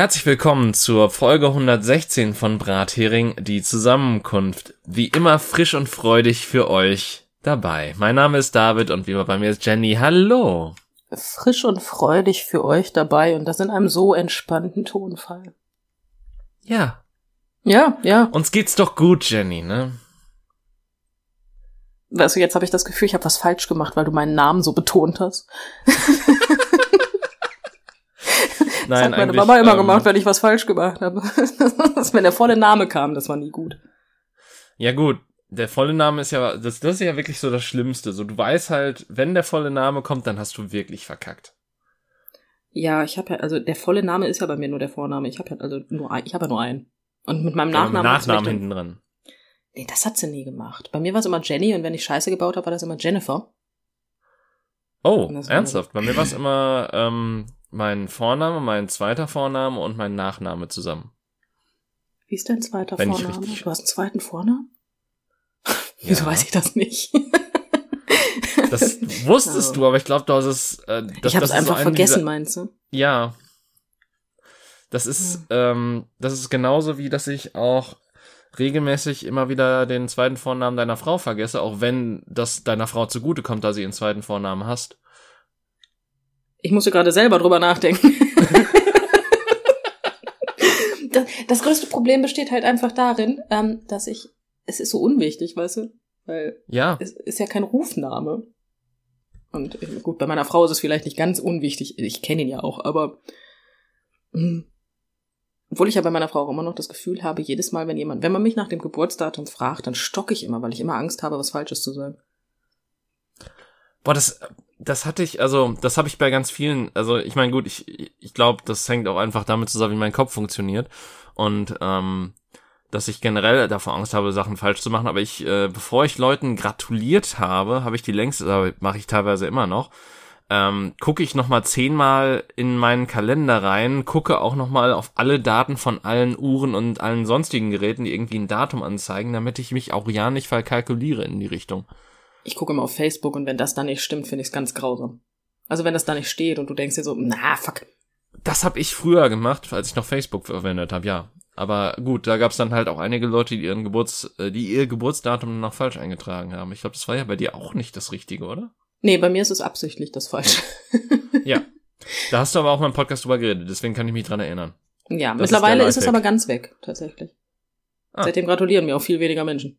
Herzlich willkommen zur Folge 116 von Brathering, die Zusammenkunft. Wie immer frisch und freudig für euch dabei. Mein Name ist David und wie immer bei mir ist Jenny. Hallo. Frisch und freudig für euch dabei und das in einem so entspannten Tonfall. Ja. Ja, ja. Uns geht's doch gut, Jenny, ne? Weißt du, jetzt habe ich das Gefühl, ich habe was falsch gemacht, weil du meinen Namen so betont hast. das hat meine Mama immer ähm, gemacht, wenn ich was falsch gemacht habe. wenn der volle Name kam, das war nie gut. Ja gut, der volle Name ist ja, das, das ist ja wirklich so das Schlimmste. So, du weißt halt, wenn der volle Name kommt, dann hast du wirklich verkackt. Ja, ich habe ja, also der volle Name ist ja bei mir nur der Vorname. Ich habe ja also nur ein, ich habe ja nur einen. Und mit meinem Nachnamen. Ja, mit Nachnamen hinten dran. Nee, das hat sie nie gemacht. Bei mir war es immer Jenny und wenn ich Scheiße gebaut habe, war das immer Jennifer. Oh, ernsthaft? Bei mir war es immer ähm, mein Vorname, mein zweiter Vorname und mein Nachname zusammen. Wie ist dein zweiter Wenn Vorname? Du hast einen zweiten Vornamen? Ja. Wieso weiß ich das nicht? das wusstest du, aber ich glaube, du hast es. Äh, das, ich habe es einfach so vergessen, dieser, meinst du? Ja. Das ist, hm. ähm, das ist genauso wie, dass ich auch regelmäßig immer wieder den zweiten Vornamen deiner Frau vergesse, auch wenn das deiner Frau zugute kommt, da sie einen zweiten Vornamen hast. Ich musste gerade selber drüber nachdenken. das, das, größte Problem besteht halt einfach darin, ähm, dass ich, es ist so unwichtig, weißt du? Weil ja. es ist ja kein Rufname. Und gut, bei meiner Frau ist es vielleicht nicht ganz unwichtig. Ich kenne ihn ja auch, aber mh, hm, obwohl ich ja bei meiner Frau auch immer noch das Gefühl habe, jedes Mal, wenn jemand, wenn man mich nach dem Geburtsdatum fragt, dann stocke ich immer, weil ich immer Angst habe, was Falsches zu sagen. Boah, das, das hatte ich, also, das habe ich bei ganz vielen, also ich meine, gut, ich, ich glaube, das hängt auch einfach damit zusammen, wie mein Kopf funktioniert. Und ähm, dass ich generell davor Angst habe, Sachen falsch zu machen. Aber ich, äh, bevor ich Leuten gratuliert habe, habe ich die längste, mache ich teilweise immer noch, ähm, gucke ich nochmal zehnmal in meinen Kalender rein, gucke auch nochmal auf alle Daten von allen Uhren und allen sonstigen Geräten, die irgendwie ein Datum anzeigen, damit ich mich auch ja nicht verkalkuliere in die Richtung. Ich gucke immer auf Facebook und wenn das dann nicht stimmt, finde ich es ganz grausam. Also wenn das da nicht steht und du denkst dir so, na, fuck. Das habe ich früher gemacht, als ich noch Facebook verwendet habe, ja. Aber gut, da gab es dann halt auch einige Leute, die ihren Geburts, äh, die ihr Geburtsdatum noch falsch eingetragen haben. Ich glaube, das war ja bei dir auch nicht das Richtige, oder? Nee, bei mir ist es absichtlich das falsch. ja. Da hast du aber auch mal im Podcast drüber geredet, deswegen kann ich mich dran erinnern. Ja, das mittlerweile ist, ist, es aber ganz weg, tatsächlich. Ah. Seitdem gratulieren mir auch viel weniger Menschen.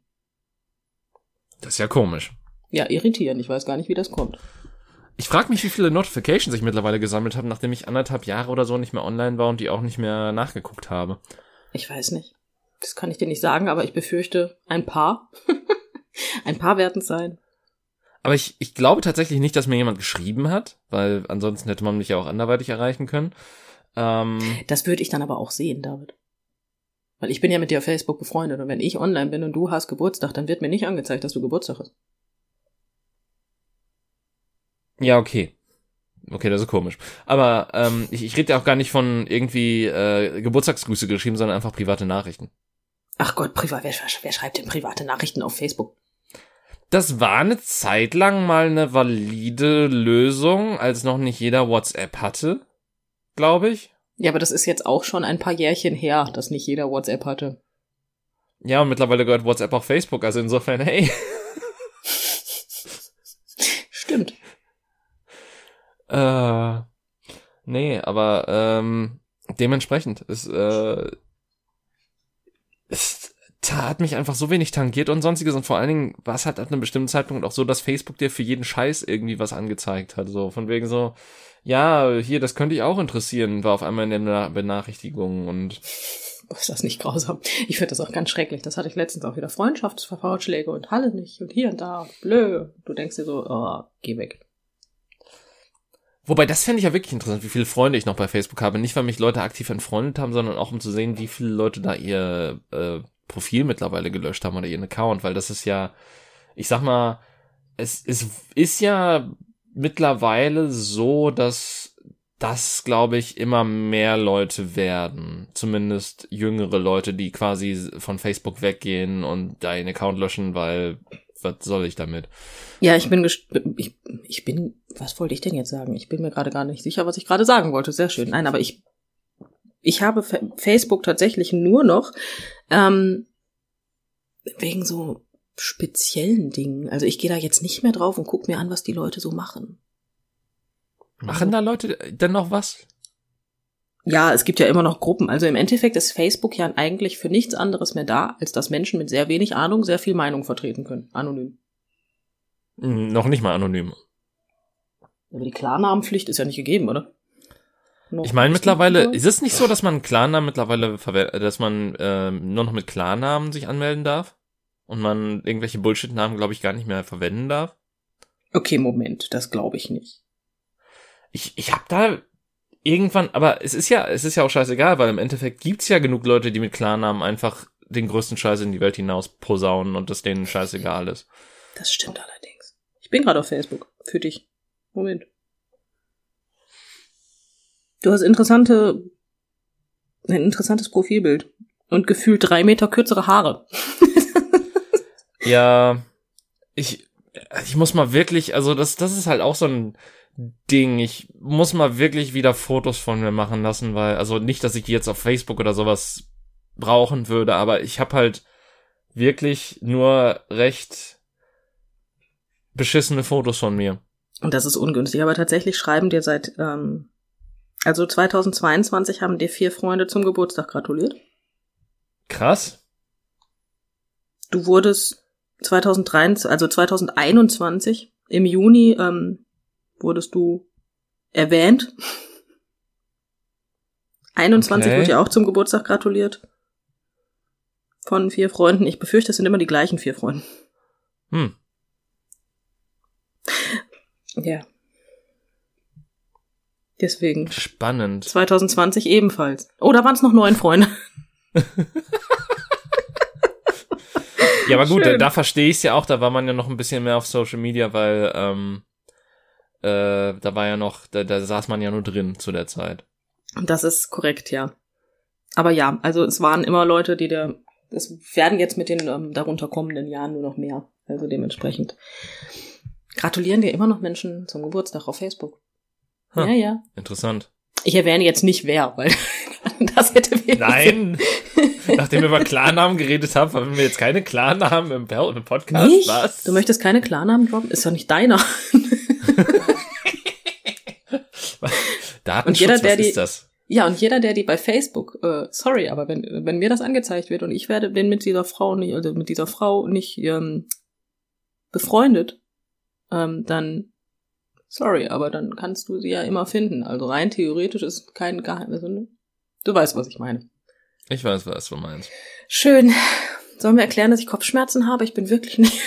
Das ist ja komisch. Ja, irritierend. Ich weiß gar nicht, wie das kommt. Ich frage mich, wie viele Notifications ich mittlerweile gesammelt habe, nachdem ich anderthalb Jahre oder so nicht mehr online war und die auch nicht mehr nachgeguckt habe. Ich weiß nicht. Das kann ich dir nicht sagen, aber ich befürchte ein paar. ein paar werden es sein. Aber ich, ich glaube tatsächlich nicht, dass mir jemand geschrieben hat, weil ansonsten hätte man mich ja auch anderweitig erreichen können. Ähm, das würde ich dann aber auch sehen, David. Weil ich bin ja mit dir auf Facebook befreundet und wenn ich online bin und du hast Geburtstag, dann wird mir nicht angezeigt, dass du Geburtstag hast. Ja, okay. Okay, das ist komisch. Aber ähm, ich, ich rede ja auch gar nicht von irgendwie äh, Geburtstagsgrüße geschrieben, sondern einfach private Nachrichten. Ach Gott, privat, wer, wer schreibt denn private Nachrichten auf Facebook? Das war eine Zeit lang mal eine valide Lösung, als noch nicht jeder WhatsApp hatte, glaube ich. Ja, aber das ist jetzt auch schon ein paar Jährchen her, dass nicht jeder WhatsApp hatte. Ja, und mittlerweile gehört WhatsApp auch Facebook, also insofern, hey. Stimmt. Äh, nee, aber ähm, dementsprechend ist, äh, es hat mich einfach so wenig tangiert und sonstiges und vor allen Dingen war es halt ab einem bestimmten Zeitpunkt auch so, dass Facebook dir für jeden Scheiß irgendwie was angezeigt hat, so von wegen so, ja, hier, das könnte ich auch interessieren, war auf einmal in den Benachrichtigungen und oh, ist das nicht grausam? Ich finde das auch ganz schrecklich. Das hatte ich letztens auch wieder Freundschaftsvorschläge und Halle nicht und hier und da, blö. Du denkst dir so, oh, geh weg. Wobei, das fände ich ja wirklich interessant, wie viele Freunde ich noch bei Facebook habe. Nicht, weil mich Leute aktiv entfreundet haben, sondern auch um zu sehen, wie viele Leute da ihr äh, Profil mittlerweile gelöscht haben oder ihren Account, weil das ist ja, ich sag mal, es, es ist ja mittlerweile so, dass das, glaube ich, immer mehr Leute werden. Zumindest jüngere Leute, die quasi von Facebook weggehen und da ihren Account löschen, weil was soll ich damit? Ja, ich bin, ich, ich bin, was wollte ich denn jetzt sagen? Ich bin mir gerade gar nicht sicher, was ich gerade sagen wollte. Sehr schön. Nein, aber ich ich habe Fa Facebook tatsächlich nur noch ähm, wegen so speziellen Dingen. Also ich gehe da jetzt nicht mehr drauf und guck mir an, was die Leute so machen. Machen da Leute denn noch was? Ja, es gibt ja immer noch Gruppen. Also im Endeffekt ist Facebook ja eigentlich für nichts anderes mehr da, als dass Menschen mit sehr wenig Ahnung sehr viel Meinung vertreten können. Anonym. Hm, noch nicht mal anonym. Aber die Klarnamenpflicht ist ja nicht gegeben, oder? Noch ich meine mittlerweile, ist es nicht so, dass man Klarnamen mittlerweile dass man äh, nur noch mit Klarnamen sich anmelden darf? Und man irgendwelche Bullshit-Namen, glaube ich, gar nicht mehr verwenden darf? Okay, Moment, das glaube ich nicht. Ich, ich habe da irgendwann, aber es ist ja, es ist ja auch scheißegal, weil im Endeffekt gibt's ja genug Leute, die mit Klarnamen einfach den größten Scheiß in die Welt hinaus posaunen und das denen scheißegal ist. Das stimmt allerdings. Ich bin gerade auf Facebook. Für dich. Moment. Du hast interessante, ein interessantes Profilbild und gefühlt drei Meter kürzere Haare. ja, ich, ich muss mal wirklich, also das, das ist halt auch so ein Ding. Ich muss mal wirklich wieder Fotos von mir machen lassen, weil, also nicht, dass ich die jetzt auf Facebook oder sowas brauchen würde, aber ich habe halt wirklich nur recht beschissene Fotos von mir. Und das ist ungünstig, aber tatsächlich schreiben dir seit ähm, also 2022 haben dir vier Freunde zum Geburtstag gratuliert. Krass. Du wurdest 2023, also 2021 im Juni ähm, wurdest du erwähnt. 21 okay. wurde dir auch zum Geburtstag gratuliert. Von vier Freunden. Ich befürchte, es sind immer die gleichen vier Freunde. Hm. Ja. Deswegen. Spannend. 2020 ebenfalls. Oh, da waren es noch neun Freunde. ja, aber gut, da, da verstehe ich es ja auch. Da war man ja noch ein bisschen mehr auf Social Media, weil ähm, äh, da war ja noch, da, da saß man ja nur drin zu der Zeit. Das ist korrekt, ja. Aber ja, also es waren immer Leute, die der, es werden jetzt mit den ähm, darunter kommenden Jahren nur noch mehr. Also dementsprechend gratulieren dir immer noch Menschen zum Geburtstag auf Facebook. Ha, ja, ja. Interessant. Ich erwähne jetzt nicht wer, weil das hätte wir. Nein! Nachdem wir über Klarnamen geredet haben, haben wir jetzt keine Klarnamen im, im Podcast. Nicht? Was? Du möchtest keine Klarnamen droppen? Ist doch nicht deiner. Datenschutz, jeder, was die, ist das? Ja, und jeder, der die bei Facebook, äh, sorry, aber wenn, wenn mir das angezeigt wird und ich werde, bin mit dieser Frau nicht, also mit dieser Frau nicht ähm, befreundet, ähm, dann sorry, aber dann kannst du sie ja immer finden. Also rein theoretisch ist kein Geheimnis. Ne? Du weißt, was ich meine. Ich weiß, was du meinst. Schön. Sollen wir erklären, dass ich Kopfschmerzen habe? Ich bin wirklich nicht.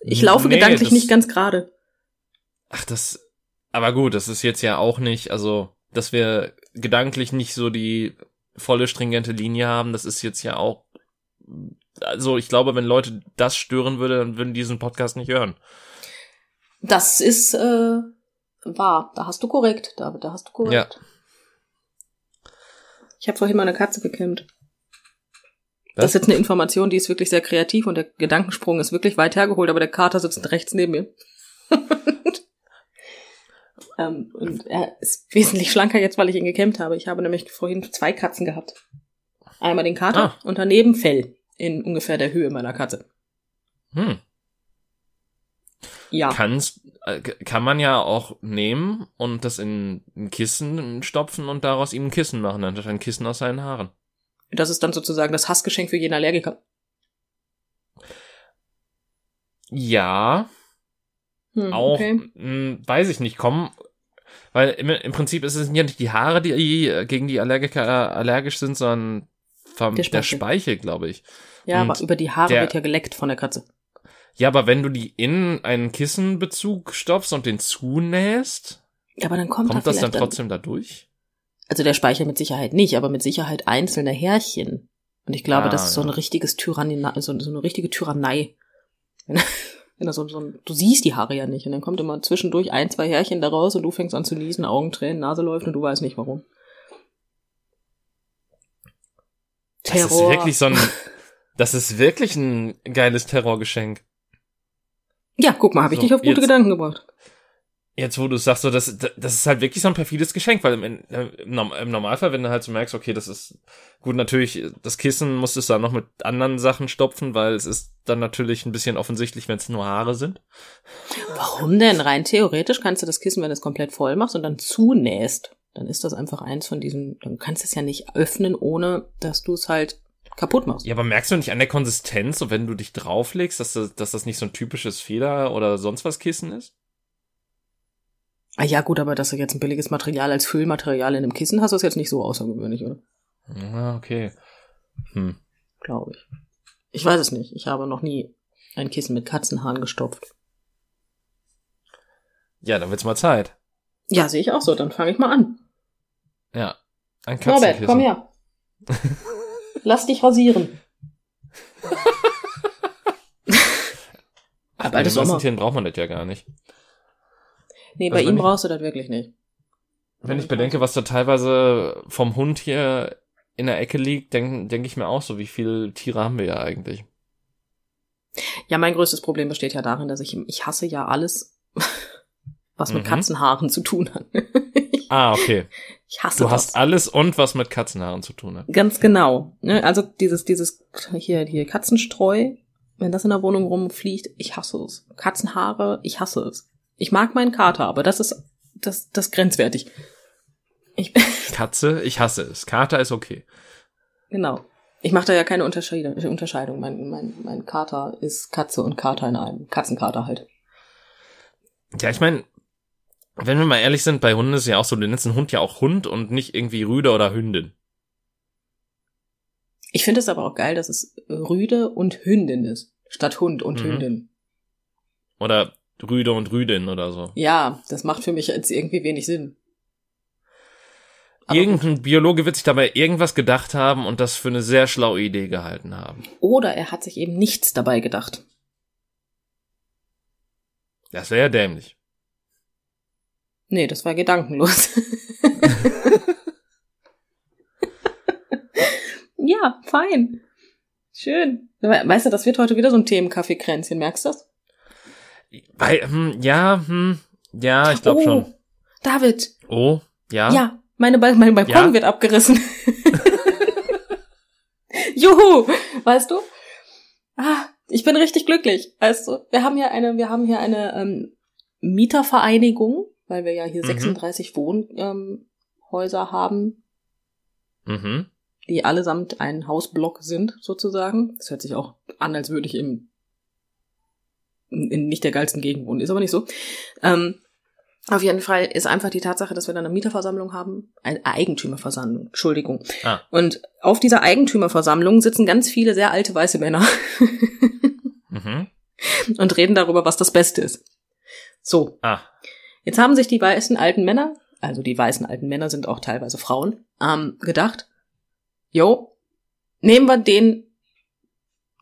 Ich laufe nee, gedanklich nicht ganz gerade. Ach, das. Aber gut, das ist jetzt ja auch nicht, also, dass wir gedanklich nicht so die volle stringente Linie haben, das ist jetzt ja auch. Also, ich glaube, wenn Leute das stören würde, dann würden die diesen Podcast nicht hören. Das ist äh, wahr. Da hast du korrekt, David, da hast du korrekt. Ja. Ich habe vorhin meine Katze gekämmt. Was? Das ist jetzt eine Information, die ist wirklich sehr kreativ und der Gedankensprung ist wirklich weit hergeholt, aber der Kater sitzt rechts neben mir. ähm, und er ist wesentlich schlanker jetzt, weil ich ihn gekämmt habe. Ich habe nämlich vorhin zwei Katzen gehabt. Einmal den Kater ah. und daneben Fell in ungefähr der Höhe meiner Katze. Hm. Ja. Kannst, äh, kann man ja auch nehmen und das in ein Kissen stopfen und daraus ihm ein Kissen machen, anstatt ein Kissen aus seinen Haaren. Das ist dann sozusagen das Hassgeschenk für jeden Allergiker. Ja. Hm, auch, okay. mh, hm, weiß ich nicht, kommen, weil im, im, Prinzip ist es ja nicht die Haare, die äh, gegen die Allergiker äh, allergisch sind, sondern vom, der Speichel, der Speichel glaube ich. Ja, und aber über die Haare der, wird ja geleckt von der Katze. Ja, aber wenn du die in einen Kissenbezug stopfst und den zunähst, ja, aber dann kommt, kommt da das dann trotzdem da durch? Also der Speicher mit Sicherheit nicht, aber mit Sicherheit einzelne Härchen. Und ich glaube, ah, das ist so ein richtiges Tyrannei, so, so eine richtige Tyrannei. Wenn so, so du siehst die Haare ja nicht und dann kommt immer zwischendurch ein, zwei Härchen da raus und du fängst an zu niesen, Augentränen, Nase läuft und du weißt nicht warum. Terror. Das ist wirklich so ein, das ist wirklich ein geiles Terrorgeschenk. Ja, guck mal, habe ich so, dich auf gute jetzt, Gedanken gebracht. Jetzt, wo du sagst, so, das, das ist halt wirklich so ein perfides Geschenk, weil im, im, Normalfall, wenn du halt so merkst, okay, das ist gut, natürlich, das Kissen musst du es dann noch mit anderen Sachen stopfen, weil es ist dann natürlich ein bisschen offensichtlich, wenn es nur Haare sind. Warum denn? Rein theoretisch kannst du das Kissen, wenn du es komplett voll machst und dann zunähst, dann ist das einfach eins von diesen, dann kannst du es ja nicht öffnen, ohne dass du es halt kaputt machst. Ja, aber merkst du nicht an der Konsistenz, so wenn du dich drauflegst, dass, das, dass das nicht so ein typisches Feder oder sonst was Kissen ist? Ah ja, gut, aber dass du jetzt ein billiges Material als Füllmaterial in einem Kissen hast, ist jetzt nicht so außergewöhnlich, oder? Ja, okay. Hm. Glaube ich. Ich weiß es nicht. Ich habe noch nie ein Kissen mit Katzenhaaren gestopft. Ja, dann wird's mal Zeit. Ja, sehe ich auch so. Dann fange ich mal an. Ja, ein Katzenkissen. Norbert, komm her. Lass dich rasieren. Ach, bei den Tieren braucht man das ja gar nicht. Nee, bei also ihm brauchst du das wirklich nicht. Wenn ich bedenke, was da teilweise vom Hund hier in der Ecke liegt, denke denk ich mir auch so, wie viele Tiere haben wir ja eigentlich? Ja, mein größtes Problem besteht ja darin, dass ich, ich hasse ja alles, was mit mhm. Katzenhaaren zu tun hat. ah, okay. Ich hasse Du das. hast alles und was mit Katzenhaaren zu tun hat. Ganz genau. Ne, also dieses, dieses, hier, hier Katzenstreu, wenn das in der Wohnung rumfliegt, ich hasse es. Katzenhaare, ich hasse es. Ich mag meinen Kater, aber das ist das, das grenzwertig. Ich Katze, ich hasse es. Kater ist okay. Genau. Ich mache da ja keine Unterscheidung. Unterscheidung. Mein, mein, mein Kater ist Katze und Kater in einem. Katzenkater halt. Ja, ich meine, wenn wir mal ehrlich sind, bei Hunden ist ja auch so, du nennst einen Hund ja auch Hund und nicht irgendwie Rüde oder Hündin. Ich finde es aber auch geil, dass es Rüde und Hündin ist, statt Hund und mhm. Hündin. Oder Rüde und Rüdin oder so. Ja, das macht für mich jetzt irgendwie wenig Sinn. Aber Irgendein. Biologe wird sich dabei irgendwas gedacht haben und das für eine sehr schlaue Idee gehalten haben. Oder er hat sich eben nichts dabei gedacht. Das wäre ja dämlich. Nee, das war gedankenlos. ja, fein. Schön. Weißt du, das wird heute wieder so ein Themenkaffeekränzchen, merkst du das? Bei, hm, ja, hm, ja, ich glaube oh, schon. David. Oh, ja. Ja, meine, ba mein Balkon ja? wird abgerissen. Juhu, weißt du? Ah, ich bin richtig glücklich. Weißt du, wir haben hier eine, wir haben hier eine ähm, Mietervereinigung, weil wir ja hier mhm. 36 Wohnhäuser ähm, haben. Mhm. Die allesamt ein Hausblock sind, sozusagen. Das hört sich auch an, als würde ich im in nicht der geilsten Gegend wohnen. Ist aber nicht so. Ähm, auf jeden Fall ist einfach die Tatsache, dass wir dann eine Mieterversammlung haben, eine Eigentümerversammlung, Entschuldigung. Ah. Und auf dieser Eigentümerversammlung sitzen ganz viele sehr alte weiße Männer mhm. und reden darüber, was das Beste ist. So. Ah. Jetzt haben sich die weißen alten Männer, also die weißen alten Männer sind auch teilweise Frauen, ähm, gedacht, jo, nehmen wir den,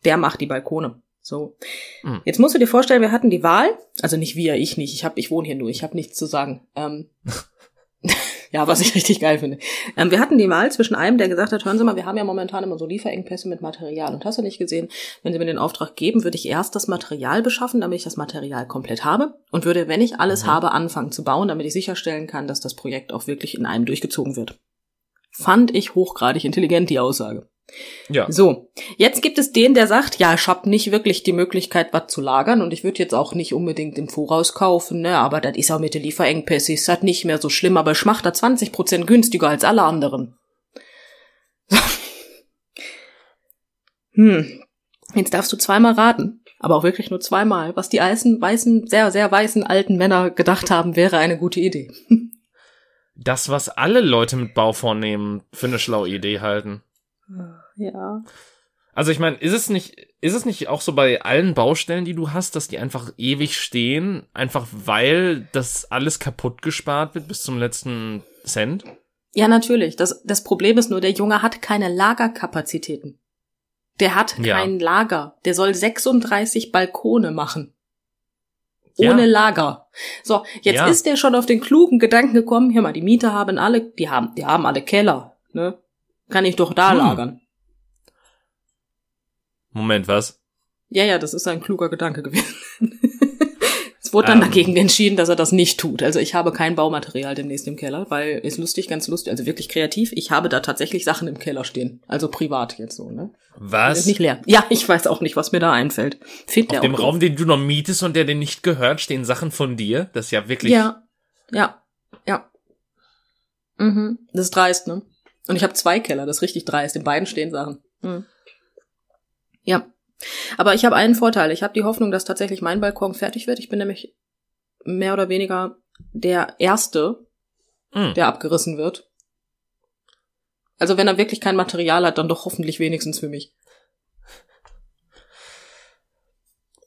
der macht die Balkone. So. Mhm. Jetzt musst du dir vorstellen, wir hatten die Wahl, also nicht wir, ich nicht, ich hab, ich wohne hier nur, ich habe nichts zu sagen. Ähm, ja, was ich richtig geil finde. Ähm, wir hatten die Wahl zwischen einem, der gesagt hat, hören Sie mal, wir haben ja momentan immer so Lieferengpässe mit Material. Und hast du nicht gesehen, wenn Sie mir den Auftrag geben, würde ich erst das Material beschaffen, damit ich das Material komplett habe und würde, wenn ich alles mhm. habe, anfangen zu bauen, damit ich sicherstellen kann, dass das Projekt auch wirklich in einem durchgezogen wird. Fand ich hochgradig intelligent, die Aussage. Ja. So, jetzt gibt es den, der sagt, ja, ich habe nicht wirklich die Möglichkeit, was zu lagern und ich würde jetzt auch nicht unbedingt im Voraus kaufen, ne, aber das ist auch mit den Lieferengpässe, ist das nicht mehr so schlimm, aber ich mach da 20% günstiger als alle anderen. hm, jetzt darfst du zweimal raten, aber auch wirklich nur zweimal, was die weißen, weißen, sehr, sehr weißen alten Männer gedacht haben, wäre eine gute Idee. das, was alle Leute mit Bau vornehmen, für eine schlaue Idee halten. Ja. Also ich meine, ist es nicht, ist es nicht auch so bei allen Baustellen, die du hast, dass die einfach ewig stehen, einfach weil das alles kaputt gespart wird bis zum letzten Cent? Ja, natürlich. Das, das Problem ist nur, der Junge hat keine Lagerkapazitäten. Der hat Ja. kein Lager. Der soll 36 Balkone machen. Ohne Ja. Lager. So, jetzt Ja. ist der schon auf den klugen Gedanken gekommen, hör mal, die Mieter haben alle, die haben, die haben alle Keller, ne? Kann ich doch da Hm. lagern. Moment, was? Ja, ja, das ist ein kluger Gedanke gewesen. Jetzt wurde dann Ähm. dagegen entschieden, dass er das nicht tut. Also ich habe kein Baumaterial demnächst im Keller, weil ist lustig, ganz lustig, also wirklich kreativ. Ich habe da tatsächlich Sachen im Keller stehen. Also privat jetzt so, ne? Was? Ist nicht leer. Ja, ich weiß auch nicht, was mir da einfällt. Find der Auf dem Raum, den du noch mietest und der dir nicht gehört, stehen Sachen von dir. Das ist ja wirklich. Ja, ja, ja. Mhm. Das ist dreist, ne? Und ich habe zwei Keller, das ist richtig dreist. In beiden stehen Sachen. Mhm. Ja. Aber ich habe einen Vorteil. Ich habe die Hoffnung, dass tatsächlich mein Balkon fertig wird. Ich bin nämlich mehr oder weniger der Erste, Hm. der abgerissen wird. Also wenn er wirklich kein Material hat, dann doch hoffentlich wenigstens für mich.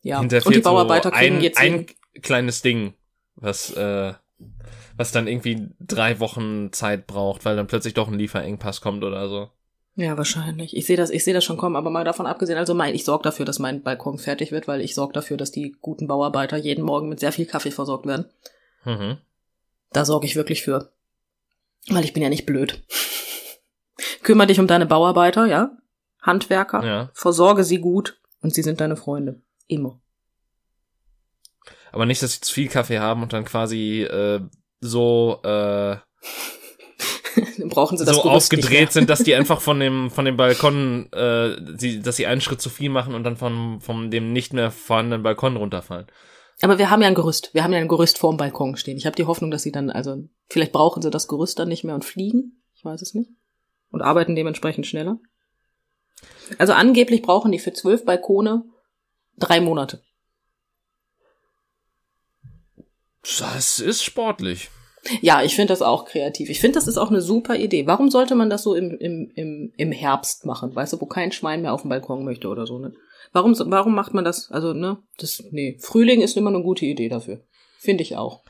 Ja, und die fehlt so Bauarbeiter kriegen ein, jetzt ein kleines Ding, was, äh, was dann irgendwie drei Wochen Zeit braucht, weil dann plötzlich doch ein Lieferengpass kommt oder so. Ja, wahrscheinlich. Ich sehe das, ich sehe das schon kommen, aber mal davon abgesehen, also mein, ich sorge dafür, dass mein Balkon fertig wird, weil ich sorge dafür, dass die guten Bauarbeiter jeden Morgen mit sehr viel Kaffee versorgt werden. Mhm. Da sorge ich wirklich für. Weil ich bin ja nicht blöd. Kümmer dich um deine Bauarbeiter, ja? Handwerker. Ja. Versorge sie gut und sie sind deine Freunde. Immer. Aber nicht, dass sie zu viel Kaffee haben und dann quasi äh, so äh, brauchen sie das so aufgedreht sind, dass die einfach von dem von dem Balkon, äh, sie, dass sie einen Schritt zu viel machen und dann von von dem nicht mehr vorhandenen Balkon runterfallen. Aber wir haben ja ein Gerüst. Wir haben ja ein Gerüst vorm Balkon stehen. Ich habe die Hoffnung, dass sie dann, also vielleicht brauchen sie das Gerüst dann nicht mehr und fliegen. Ich weiß es nicht. Und arbeiten dementsprechend schneller. Also angeblich brauchen die für zwölf Balkone drei Monate. Das ist sportlich. Ja, ich finde das auch kreativ. Ich finde, das ist auch eine super Idee. Warum sollte man das so im, im, im, im Herbst machen? Weißt du, wo kein Schwein mehr auf dem Balkon möchte oder so, ne? Warum, warum macht man das? Also, ne? Das, nee. Frühling ist immer eine gute Idee dafür. Finde ich auch.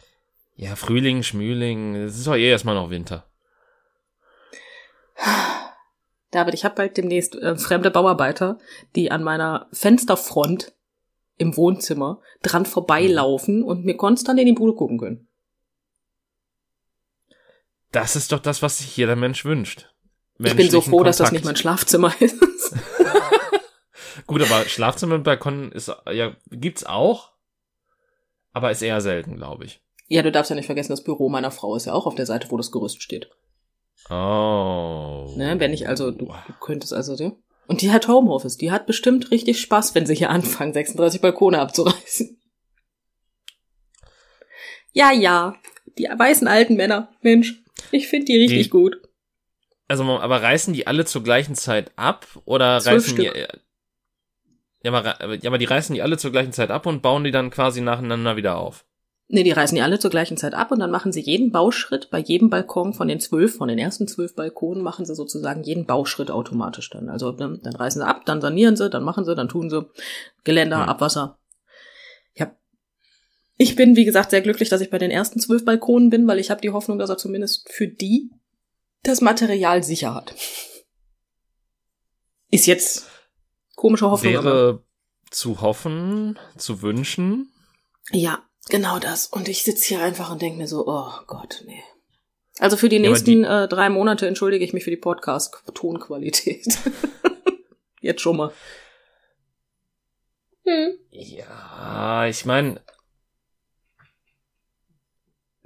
Ja, Frühling, Schmühling, es ist doch eh erstmal noch Winter. David, ich habe bald demnächst äh, fremde Bauarbeiter, die an meiner Fensterfront im Wohnzimmer dran vorbeilaufen und mir konstant in die Bude gucken können. Das ist doch das, was sich jeder Mensch wünscht. ich bin so froh, dass das nicht Kontakt. mein Schlafzimmer ist. Gut, aber Schlafzimmer und Balkon ist ja gibt's auch, aber ist eher selten, glaube ich. ja, du darfst ja nicht vergessen, das Büro meiner Frau ist ja auch auf der Seite, wo das Gerüst steht. Oh. Ne? Wenn ich also, du, du könntest also, ja. Und die hat Homeoffice, die hat bestimmt richtig Spaß, wenn sie hier anfangen, 36 Balkone abzureißen. Ja, ja, die weißen alten Männer, Mensch, ich finde die richtig Die- gut. Also, aber reißen die alle zur gleichen Zeit ab oder Zwölf reißen die Stück. ja aber- ja, aber die reißen die alle zur gleichen Zeit ab und bauen die dann quasi nacheinander wieder auf. Nee, die reißen die alle zur gleichen Zeit ab und dann machen sie jeden Bauschritt bei jedem Balkon von den zwölf, von den ersten zwölf Balkonen machen sie sozusagen jeden Bauschritt automatisch dann. Also dann, dann reißen sie ab, dann sanieren sie, dann machen sie, dann tun sie Geländer, Hm. Abwasser. Ja. Ich bin, wie gesagt, sehr glücklich, dass ich bei den ersten zwölf Balkonen bin, weil ich habe die Hoffnung, dass er zumindest für die das Material sicher hat. Ist jetzt komische Hoffnung. aber- Wäre zu hoffen, zu wünschen. Ja, genau das. Und ich sitze hier einfach und denke mir so, oh Gott, nee. Also für die Ja, nächsten äh, drei Monate entschuldige ich mich für die Podcast-Tonqualität. Jetzt schon mal. Hm. Ja, ich meine,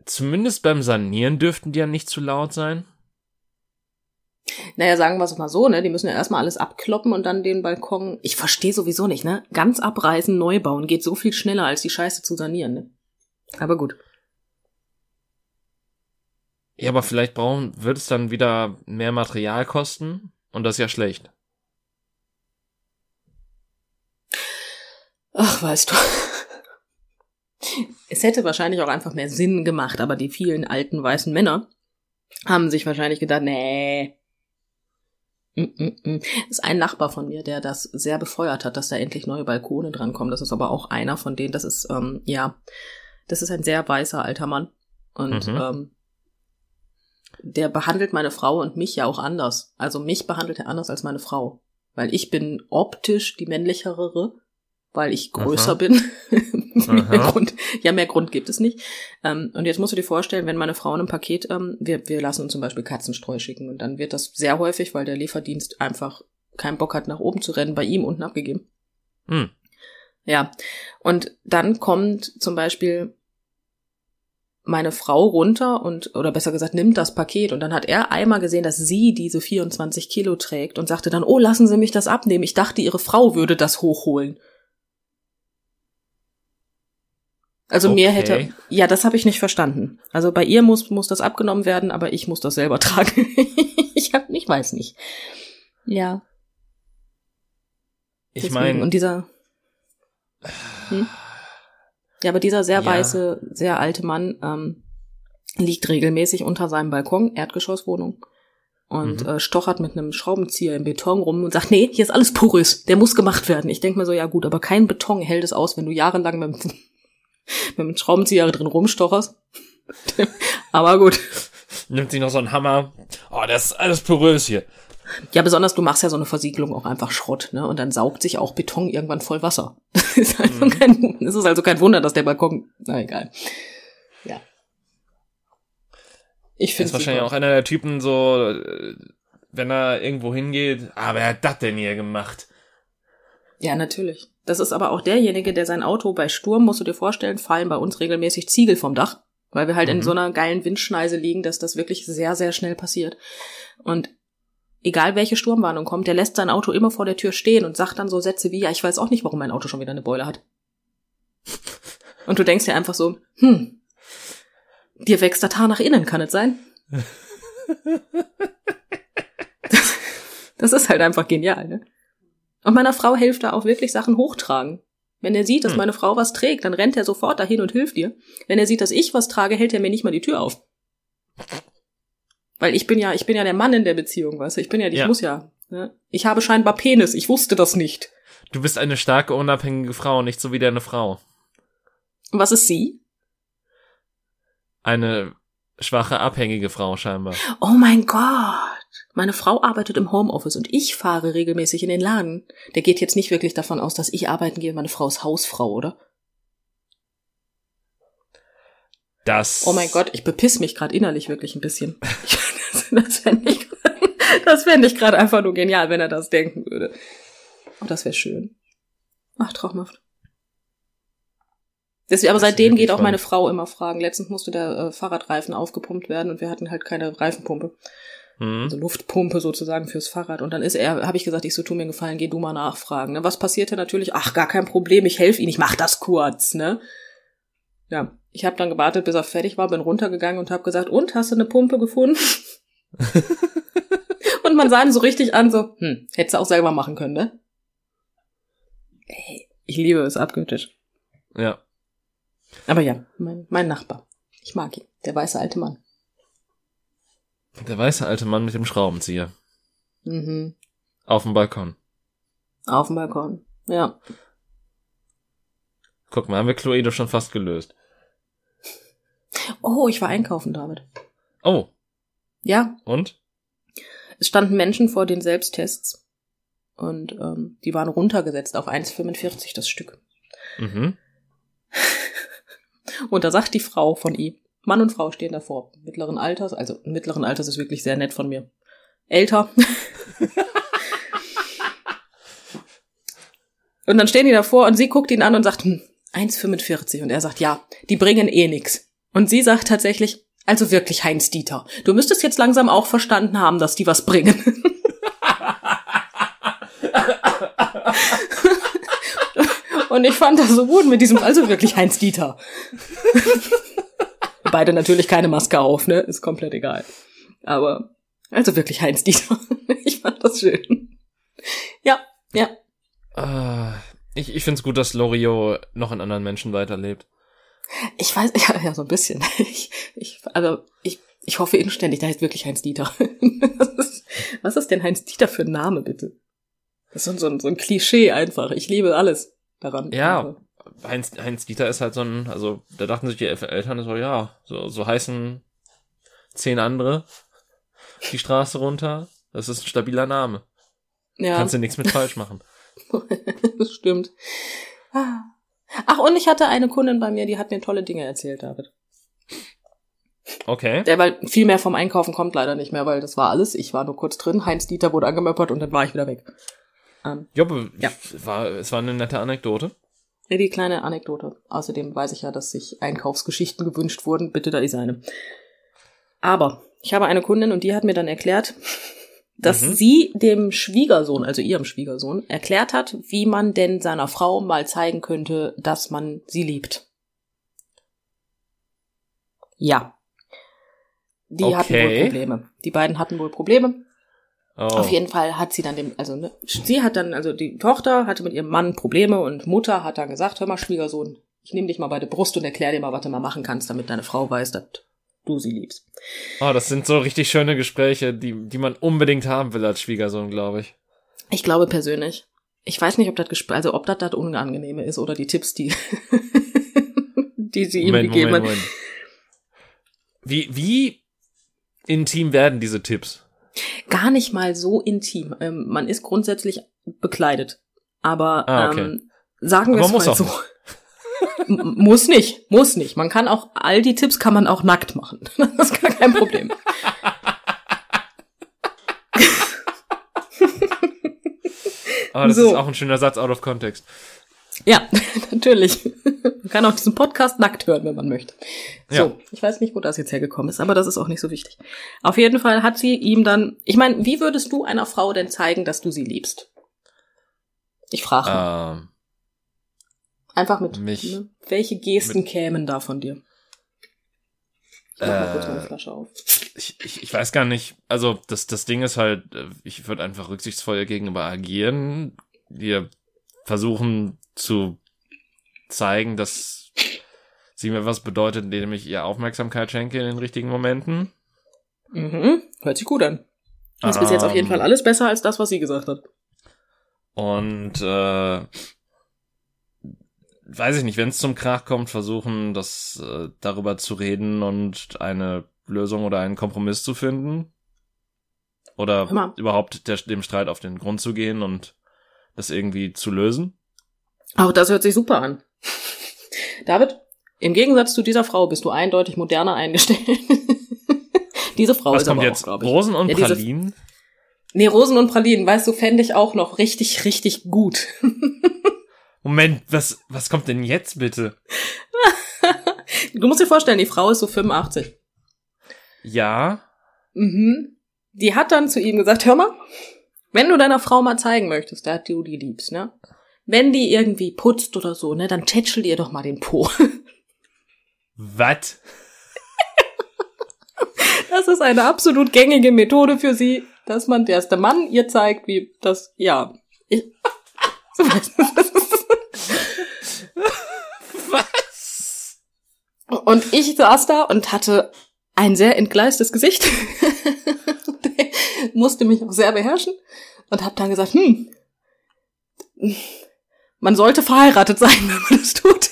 zumindest beim Sanieren dürften die ja nicht zu laut sein. Naja, sagen wir es mal so, ne? Die müssen ja erstmal alles abkloppen und dann den Balkon. Ich verstehe sowieso nicht, ne? Ganz abreißen, neu bauen geht so viel schneller, als die Scheiße zu sanieren, ne? Aber gut. Ja, aber vielleicht brauchen, wird es dann wieder mehr Material kosten und das ist ja schlecht. Ach, weißt du. Es hätte wahrscheinlich auch einfach mehr Sinn gemacht, aber die vielen alten weißen Männer haben sich wahrscheinlich gedacht, nee. Mm, mm, mm. Das ist ein Nachbar von mir, der das sehr befeuert hat, dass da endlich neue Balkone drankommen. Das ist aber auch einer von denen, das ist, ähm, ja, das ist ein sehr weißer alter Mann. Und Mhm. ähm, der behandelt meine Frau und mich ja auch anders. Also mich behandelt er anders als meine Frau. Weil ich bin optisch die männlichere, weil ich größer Aha. bin. mehr. Grund, ja, mehr Grund gibt es nicht. Ähm, und jetzt musst du dir vorstellen, wenn meine Frau in einem Paket, ähm, wir, wir lassen uns zum Beispiel Katzenstreu schicken und dann wird das sehr häufig, weil der Lieferdienst einfach keinen Bock hat, nach oben zu rennen, bei ihm unten abgegeben. Hm. Ja. Und dann kommt zum Beispiel meine Frau runter und, oder besser gesagt, nimmt das Paket und dann hat er einmal gesehen, dass sie diese 24 Kilo trägt und sagte dann, oh, lassen Sie mich das abnehmen. Ich dachte, Ihre Frau würde das hochholen. Also okay. mir hätte, ja, das habe ich nicht verstanden. Also bei ihr muss, muss das abgenommen werden, aber ich muss das selber tragen. ich hab, ich weiß nicht. Ja. Ich meine. Und dieser, hm? Ja, aber dieser sehr ja. weiße, sehr alte Mann ähm, liegt regelmäßig unter seinem Balkon, Erdgeschosswohnung, und mhm. äh, stochert mit einem Schraubenzieher im Beton rum und sagt, nee, hier ist alles porös, der muss gemacht werden. Ich denk mir so, ja gut, aber kein Beton hält es aus, wenn du jahrelang mit, mit einem Schraubenzieher drin rumstocherst. aber gut. Nimmt sich noch so einen Hammer. Oh, das ist alles porös hier. Ja, besonders du machst ja so eine Versiegelung auch einfach Schrott, ne? Und dann saugt sich auch Beton irgendwann voll Wasser. Das ist also, mhm. kein, das ist also kein Wunder, dass der Balkon. Na egal. Ja. Ich finde. Ist wahrscheinlich super. auch einer der Typen so, äh, wenn er irgendwo hingeht, aber wer hat das denn hier gemacht? Ja, natürlich. Das ist aber auch derjenige, der sein Auto bei Sturm, musst du dir vorstellen, fallen bei uns regelmäßig Ziegel vom Dach, weil wir halt mhm. in so einer geilen Windschneise liegen, dass das wirklich sehr, sehr schnell passiert. Und egal welche Sturmwarnung kommt, der lässt sein Auto immer vor der Tür stehen und sagt dann so Sätze wie, ja, ich weiß auch nicht, warum mein Auto schon wieder eine Beule hat. Und du denkst dir einfach so, hm, dir wächst das Haar nach innen, kann es sein? Das, das ist halt einfach genial, ne? Und meiner Frau hilft da auch wirklich Sachen hochtragen. Wenn er sieht, dass hm. meine Frau was trägt, dann rennt er sofort dahin und hilft ihr. Wenn er sieht, dass ich was trage, hält er mir nicht mal die Tür auf. Weil ich bin ja, ich bin ja der Mann in der Beziehung, weißt du? Ich bin ja, ich ja. muss ja. Ne? Ich habe scheinbar Penis, ich wusste das nicht. Du bist eine starke, unabhängige Frau, nicht so wie deine Frau. Was ist sie? Eine schwache, abhängige Frau scheinbar. Oh mein Gott. Meine Frau arbeitet im Homeoffice und ich fahre regelmäßig in den Laden. Der geht jetzt nicht wirklich davon aus, dass ich arbeiten gehe. Meine Frau ist Hausfrau, oder? Das. Oh mein Gott, ich bepiss mich gerade innerlich wirklich ein bisschen. das fände ich, das fände ich gerade einfach nur genial, wenn er das denken würde. Und das wäre schön. Ach, traumhaft. Deswegen, aber seitdem geht auch meine Frau immer fragen. Letztens musste der äh, Fahrradreifen aufgepumpt werden und wir hatten halt keine Reifenpumpe. Mhm. Also Luftpumpe sozusagen fürs Fahrrad. Und dann ist er, habe ich gesagt, ich so, tu mir einen Gefallen, geh du mal nachfragen. Ne? Was passierte natürlich? Ach, gar kein Problem, ich helfe Ihnen, ich mach das kurz, ne? Ja, ich habe dann gewartet, bis er fertig war, bin runtergegangen und habe gesagt, und, hast du eine Pumpe gefunden? und man sah ihn so richtig an, so, hm, hättest du auch selber machen können, ne? Ey, ich liebe es abgöttisch. Ja. Aber ja, mein, mein Nachbar. Ich mag ihn. Der weiße alte Mann. Der weiße alte Mann mit dem Schraubenzieher. Mhm. Auf dem Balkon. Auf dem Balkon, ja. Guck mal, haben wir Chloe doch schon fast gelöst. Oh, ich war einkaufen, David. Oh. Ja. Und? Es standen Menschen vor den Selbsttests und ähm, die waren runtergesetzt auf 1,45 das Stück. Mhm. und da sagt die Frau von ihm, Mann und Frau stehen davor, mittleren Alters, also mittleren Alters ist wirklich sehr nett von mir. Älter. und dann stehen die davor und sie guckt ihn an und sagt, hm, 1,45 und er sagt, ja, die bringen eh nix. Und sie sagt tatsächlich, also wirklich Heinz Dieter, du müsstest jetzt langsam auch verstanden haben, dass die was bringen. Und ich fand das so gut mit diesem, also wirklich Heinz Dieter. Beide natürlich keine Maske auf, ne? Ist komplett egal. Aber, also wirklich Heinz Dieter. Ich fand das schön. Ja, ja. Uh, ich ich finde es gut, dass Loriot noch in anderen Menschen weiterlebt. Ich weiß, ja, ja, so ein bisschen. Ich, ich, also ich, ich hoffe inständig, da heißt wirklich Heinz Dieter. Ist, was ist denn Heinz Dieter für ein Name, bitte? Das ist so ein, so ein Klischee einfach. Ich liebe alles daran. Ja, also. Heinz, Heinz Dieter ist halt so ein, also da dachten sich die Eltern so, ja, so, so heißen zehn andere die Straße runter. Das ist ein stabiler Name. Ja. Kannst du nichts mit falsch machen. das stimmt. Ah. Ach, und ich hatte eine Kundin bei mir, die hat mir tolle Dinge erzählt, David. Okay. Der, weil viel mehr vom Einkaufen kommt leider nicht mehr, weil das war alles. Ich war nur kurz drin, Heinz Dieter wurde angemöppert und dann war ich wieder weg. Ähm, ja, ja. War, es war eine nette Anekdote. Die kleine Anekdote. Außerdem weiß ich ja, dass sich Einkaufsgeschichten gewünscht wurden. Bitte, da ist eine. Aber ich habe eine Kundin und die hat mir dann erklärt, dass Mhm. sie dem Schwiegersohn, also ihrem Schwiegersohn, erklärt hat, wie man denn seiner Frau mal zeigen könnte, dass man sie liebt. Ja. Die hatten wohl Okay. Probleme. Die beiden hatten wohl Probleme. Oh. Auf jeden Fall hat sie dann dem, also ne, sie hat dann, also die Tochter hatte mit ihrem Mann Probleme und Mutter hat dann gesagt, hör mal, Schwiegersohn, ich nehme dich mal bei der Brust und erklär dir mal, was du mal machen kannst, damit deine Frau weiß, dass du sie liebst. oh, das sind so richtig schöne Gespräche, die, die man unbedingt haben will als Schwiegersohn, glaube ich. Ich glaube persönlich. Ich weiß nicht, ob das Gespräch, also ob das das Unangenehme ist oder die Tipps, die, die sie ihm Moment, gegeben Moment, hat. Moment. Wie, wie intim werden diese Tipps? Gar nicht mal so intim. Ähm, man ist grundsätzlich bekleidet. Aber Ah, okay. ähm, sagen wir es mal so. Muss nicht, muss nicht. Man kann auch, all die Tipps kann man auch nackt machen. Das ist gar kein Problem. Aber das So. ist auch ein schöner Satz out of context. Ja, natürlich. Man kann auch diesen Podcast nackt hören, wenn man möchte. So, Ja. ich weiß nicht, wo das jetzt hergekommen ist, aber das ist auch nicht so wichtig. Auf jeden Fall hat sie ihm dann, ich meine, wie würdest du einer Frau denn zeigen, dass du sie liebst? Ich frage. Ähm, einfach mit, mich- ne? welche Gesten kämen da von dir? Ich mach mal kurz Äh, meine Flasche auf. ich, ich, ich weiß gar nicht, also das, das Ding ist halt, äh, ich würde einfach rücksichtsvoll ihr gegenüber agieren. Wir versuchen zu zeigen, dass sie mir was bedeutet, indem ich ihr Aufmerksamkeit schenke in den richtigen Momenten. Mhm. Hört sich gut an. Das ist bis jetzt auf jeden Ähm, Fall alles besser als das, was sie gesagt hat. Und äh, weiß ich nicht, wenn es zum Krach kommt, versuchen, das äh, darüber zu reden und eine Lösung oder einen Kompromiss zu finden. Oder überhaupt der, dem Streit auf den Grund zu gehen und das irgendwie zu lösen. Auch das hört sich super an. David, im Gegensatz zu dieser Frau bist du eindeutig moderner eingestellt. Diese Frau Was ist kommt aber jetzt? auch. Rosen und Ja, Pralinen? Nee, Rosen und Pralinen, weißt du, fände ich auch noch richtig, richtig gut. Moment, was, was kommt denn jetzt bitte? Du musst dir vorstellen, die Frau ist so 85. Ja, Mhm. Die hat dann zu ihm gesagt, hör mal, wenn du deiner Frau mal zeigen möchtest, dass du die liebst, ne? Wenn die irgendwie putzt oder so, ne, dann tätschel ihr doch mal den Po. was? Das ist eine absolut gängige Methode für sie, dass man, der erste Mann ihr zeigt, wie das, ja. Ich, Was? und ich saß da und hatte ein sehr entgleistes Gesicht. musste mich auch sehr beherrschen und habe dann gesagt, hm, man sollte verheiratet sein, wenn man das tut.